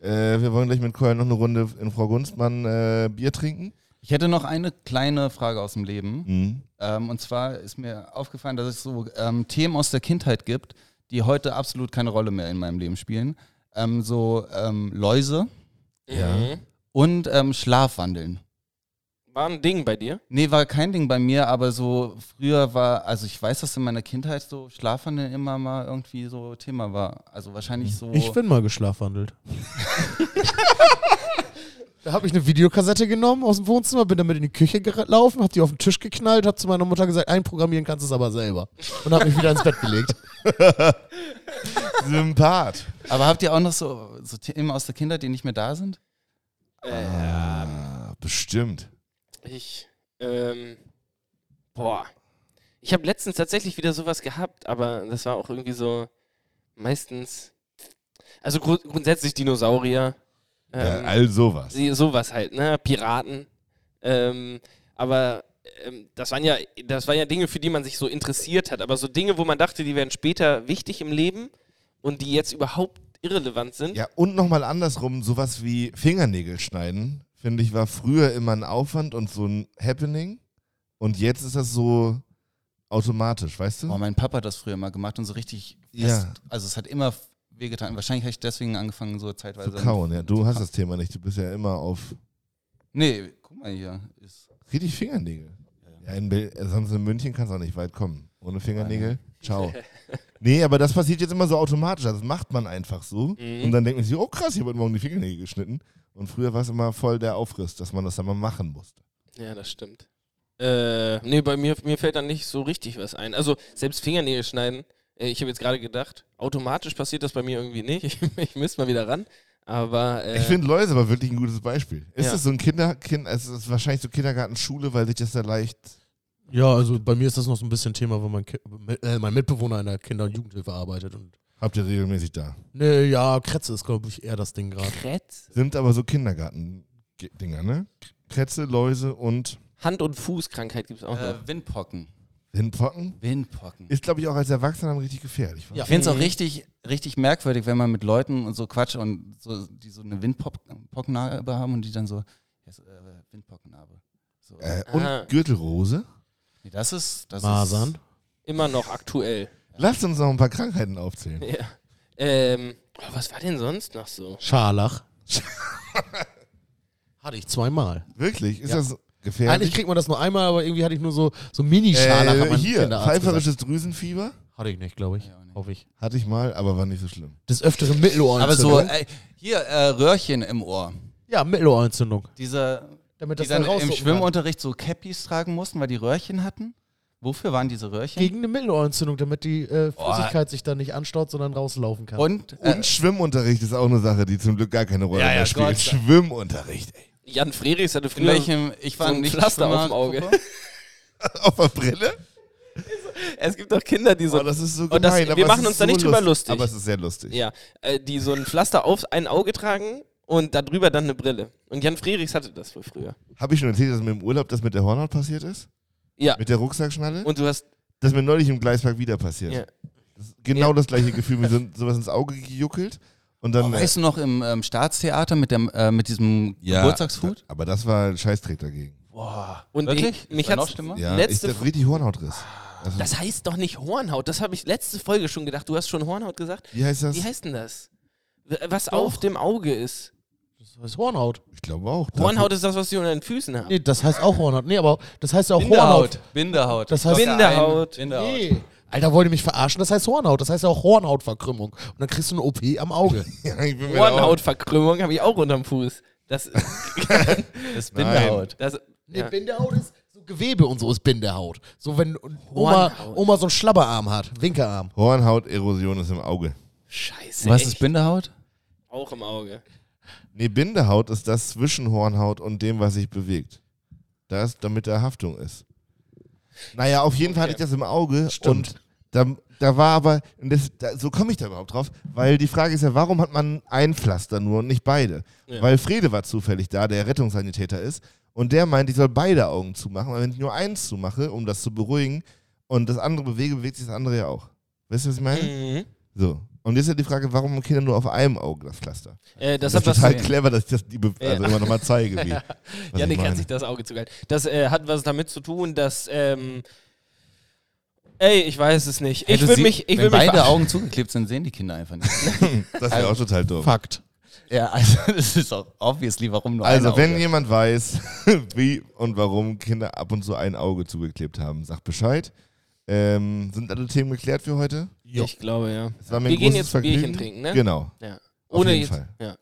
Äh, wir wollen gleich mit Köln noch eine Runde in Frau Gunstmann äh, Bier trinken. Ich hätte noch eine kleine Frage aus dem Leben. Mhm. Ähm, und zwar ist mir aufgefallen, dass es so ähm, Themen aus der Kindheit gibt, die heute absolut keine Rolle mehr in meinem Leben spielen. Ähm, so ähm, Läuse ja. Und ähm, Schlafwandeln. War ein Ding bei dir? Nee, war kein Ding bei mir, aber so früher war, also ich weiß, dass in meiner Kindheit so Schlafwandeln immer mal irgendwie so Thema war. Also wahrscheinlich so. Ich bin mal geschlafwandelt. da habe ich eine Videokassette genommen aus dem Wohnzimmer, bin damit in die Küche gelaufen, hab die auf den Tisch geknallt, hab zu meiner Mutter gesagt, einprogrammieren kannst du es aber selber. Und hab mich wieder ins Bett gelegt. Sympath. aber habt ihr auch noch so, so Themen aus der Kindheit, die nicht mehr da sind? Ah, bestimmt. Ich, ähm, boah. Ich habe letztens tatsächlich wieder sowas gehabt, aber das war auch irgendwie so meistens, also gru grundsätzlich Dinosaurier, Ja, ähm, all sowas. sowas halt, ne, Piraten, ähm, aber ähm, das waren ja, das waren ja Dinge, für die man sich so interessiert hat, aber so Dinge, wo man dachte, die wären später wichtig im Leben und die jetzt überhaupt irrelevant sind. Ja, und nochmal andersrum, sowas wie Fingernägel schneiden, finde ich, war früher immer ein Aufwand und so ein Happening. Und jetzt ist das so automatisch, weißt du? Oh, mein Papa hat das früher mal gemacht und so richtig Ja. fest. Also es hat immer wehgetan. Wahrscheinlich habe ich deswegen angefangen, so zeitweise. Zu kauen, ja. Du hast das Thema nicht. Du bist ja immer auf Nee, guck mal hier. Ist, richtig Fingernägel. Ja, in sonst in München kannst du auch nicht weit kommen. Ohne Fingernägel, ciao. Nee, aber das passiert jetzt immer so automatisch. Also das macht man einfach so. Mhm. Und dann denkt man sich, oh krass, hier wird morgen die Fingernägel geschnitten. Und früher war es immer voll der Aufriss, dass man das dann mal machen musste. Ja, das stimmt. Äh, nee, bei mir, mir fällt dann nicht so richtig was ein. Also, selbst Fingernägel schneiden, äh, ich habe jetzt gerade gedacht, automatisch passiert das bei mir irgendwie nicht. Ich, ich müsste mal wieder ran. Aber, äh, Ich finde Läuse aber wirklich ein gutes Beispiel. Ist Ja. das so ein Kinder, kind, es ist wahrscheinlich so Kindergartenschule, weil sich das da leicht. Ja, also bei mir ist das noch so ein bisschen Thema, weil mein, Ki äh, mein Mitbewohner in der Kinder- und Jugendhilfe arbeitet. Und Habt ihr regelmäßig da. ne, ja, Kretze ist, glaube ich, eher das Ding gerade. Kretz? Sind aber so Kindergarten-Dinger, ne? Kretze, Läuse und Hand- und Fußkrankheit gibt es auch noch. äh, Windpocken. Windpocken. Windpocken. Ist, glaube ich, auch als Erwachsener richtig gefährlich. wa? Ja. Ich finde es auch richtig, richtig merkwürdig, wenn man mit Leuten und so quatscht und so, die so eine Windpockennarbe haben und die dann so, ja, so, äh, Windpockennarbe. So. Äh, und Ah. Gürtelrose. Nee, das ist, das Masern. Immer noch aktuell. Lasst uns noch ein paar Krankheiten aufzählen. Ja. Ähm, oh, was war denn sonst noch so? Scharlach. hatte ich zweimal. Wirklich? Ist Ja. das gefährlich? Eigentlich kriegt man das nur einmal, aber irgendwie hatte ich nur so, so Mini-Scharlach. äh, hier, pfeiferisches Drüsenfieber. Hatte ich nicht, glaube ich. Ja, nicht. Hoffe ich. Hatte ich mal, aber war nicht so schlimm. Des Öfteren Mittelohrentzündung. Aber so, äh, hier, äh, Röhrchen im Ohr. ja, Mittelohrentzündung. Diese, Damit die das dann dann im Schwimmunterricht so Cappies tragen mussten, weil die Röhrchen hatten. Wofür waren diese Röhrchen? Gegen eine Mittelohrentzündung, damit die äh, Flüssigkeit sich dann nicht anstaut, sondern rauslaufen kann. Und, äh, Und Schwimmunterricht ist auch eine Sache, die zum Glück gar keine Rolle Ja, mehr ja, spielt. Gott Schwimmunterricht, ey. Jan Frerichs hatte in früher welchem, ich war so ein nicht Pflaster auf dem Auge. Auf der Brille? Es gibt doch Kinder, die so. oh, das ist so und gemein. das- wir machen uns da so nicht drüber lustig. Aber es ist sehr lustig. ja, äh, die so ein Pflaster auf ein Auge tragen und darüber dann eine Brille. Und Jan Frerichs hatte das wohl früher. Habe ich schon erzählt, dass mir im Urlaub das mit der Hornhaut passiert ist? Ja. Mit der Rucksackschnalle? Und du hast. das ist mir neulich im Gleispark wieder passiert. Ja. Das genau Ja. das gleiche Gefühl, mir so, sowas ins Auge gejuckelt. Und dann. Oh, weißt du noch im ähm, Staatstheater mit, dem, äh, mit diesem ja, Geburtstagshut? Aber das war ein Scheißtrick dagegen. Boah. Und Wirklich? ich- mich da noch schlimmer? Ja, Letzte ich das richtig Hornhautriss. Also, Das heißt doch nicht Hornhaut. Das habe ich letzte Folge schon gedacht. Du hast schon Hornhaut gesagt. wie heißt das? Wie heißt denn das? Was auf dem Auge ist. Das heißt Hornhaut. ich glaube auch. Hornhaut ist das, was die unter den Füßen haben. Nee, das heißt auch Hornhaut. Nee, aber das heißt ja auch Hornhaut. Bindehaut. Bindehaut. Das heißt- Bindehaut. Bindehaut. Nee. Alter, wollt ihr mich verarschen? Das heißt Hornhaut. Das heißt ja auch Hornhautverkrümmung. Und dann kriegst du eine OP am Auge. Hornhautverkrümmung habe ich auch unterm Fuß. Das, Das ist Bindehaut. das, Nee, ja. Bindehaut ist so Gewebe und so ist Bindehaut. So wenn Oma, Hornhaut. Oma so einen Schlabberarm hat, Winkearm. Hornhauterosion ist im Auge. Scheiße. Was echt? ist Bindehaut? Auch im Auge. Nee, Bindehaut ist das zwischen Hornhaut und dem, was sich bewegt. Das, damit da Haftung ist. Naja, auf jeden Fall hatte ich das im Auge Stimmt. und da, da war aber, das, da, so komme ich da überhaupt drauf, weil die Frage ist ja, warum hat man ein Pflaster nur und nicht beide? Ja. Weil Frede war zufällig da, der Rettungssanitäter ist, und der meint, ich soll beide Augen zumachen, weil wenn ich nur eins zumache, um das zu beruhigen, und das andere bewege, bewegt sich das andere ja auch. Weißt du, was ich meine? Mhm. So. Und jetzt ist ja die Frage, warum haben Kinder nur auf einem Auge das Pflaster? Äh, das, Das, ist total clever, dass ich das die Be also Ja. immer nochmal zeige. Wie, was Janik meine. sich das Auge zugehalten. Das äh, hat was damit zu tun, dass. Ähm, ey, ich weiß es nicht. Ich würde sie- mich. Ich wenn beide. Augen zugeklebt sind, sehen die Kinder einfach nicht. Das wäre auch total dumm. Fakt. ja, also das ist auch obviously, warum nur Also, wenn jemand weiß, wie und warum Kinder ab und zu ein Auge zugeklebt haben, sagt Bescheid. Ähm, sind alle Themen geklärt für heute? Ich glaube, ja. Es war mir Wir ein gehen großes jetzt Vergnügen. Bierchen trinken, ne? Genau. Ja. Auf Ohne jeden jetzt. Fall. Ja.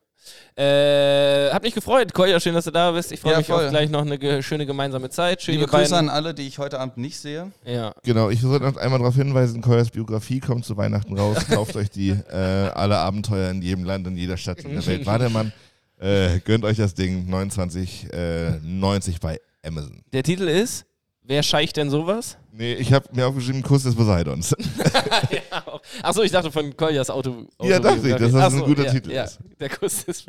Äh, hab mich gefreut, Kolja, schön, dass du da bist. Ich freue Ja, mich voll. auf gleich noch eine ge schöne gemeinsame Zeit. Schön, Liebe ihr beiden. Grüße an alle, die ich heute Abend nicht sehe. Ja. Genau, ich sollte noch einmal darauf hinweisen, Koyas Biografie kommt zu Weihnachten raus. Kauft euch die, äh, alle Abenteuer in jedem Land, in jeder Stadt in der Welt. War der Mann. Äh, gönnt euch das Ding, 29,90 äh, 90 bei Amazon. Der Titel ist Wer scheicht denn sowas? Nee, ich habe mir aufgeschrieben, Kuss des Poseidons. Achso, ich dachte von Koljas Auto. Ja, dachte ich, dass das Ach ein guter ja, Titel ja. ist. Der Kuss ist.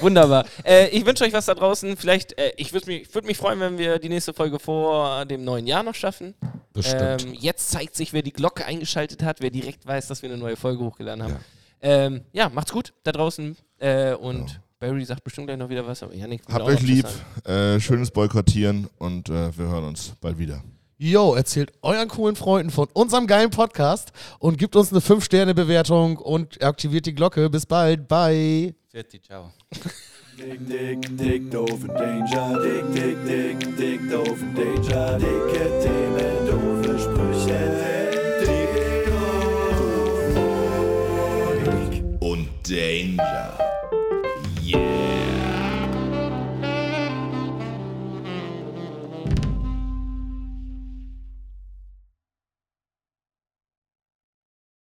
Wunderbar. Äh, ich wünsche euch was da draußen. Vielleicht, äh, ich würde mich, würd mich freuen, wenn wir die nächste Folge vor dem neuen Jahr noch schaffen. Bestimmt. Ähm, jetzt zeigt sich, wer die Glocke eingeschaltet hat, wer direkt weiß, dass wir eine neue Folge hochgeladen haben. Ja. Ähm, ja, macht's gut da draußen. Äh, und Genau. Barry sagt bestimmt gleich noch wieder was. Aber Janik Habt euch lieb, äh, schönes Boykottieren und äh, wir hören uns bald wieder. Yo, erzählt euren coolen Freunden von unserem geilen Podcast und gibt uns eine 5-Sterne-Bewertung und aktiviert die Glocke. Bis bald. Bye. Fertig, ciao. Dick, dick, dick, doof und Danger. Dick, dick, dick, dick, doof und Danger. Dicke Themen, doofe Sprüche. Dick, doof Und Danger.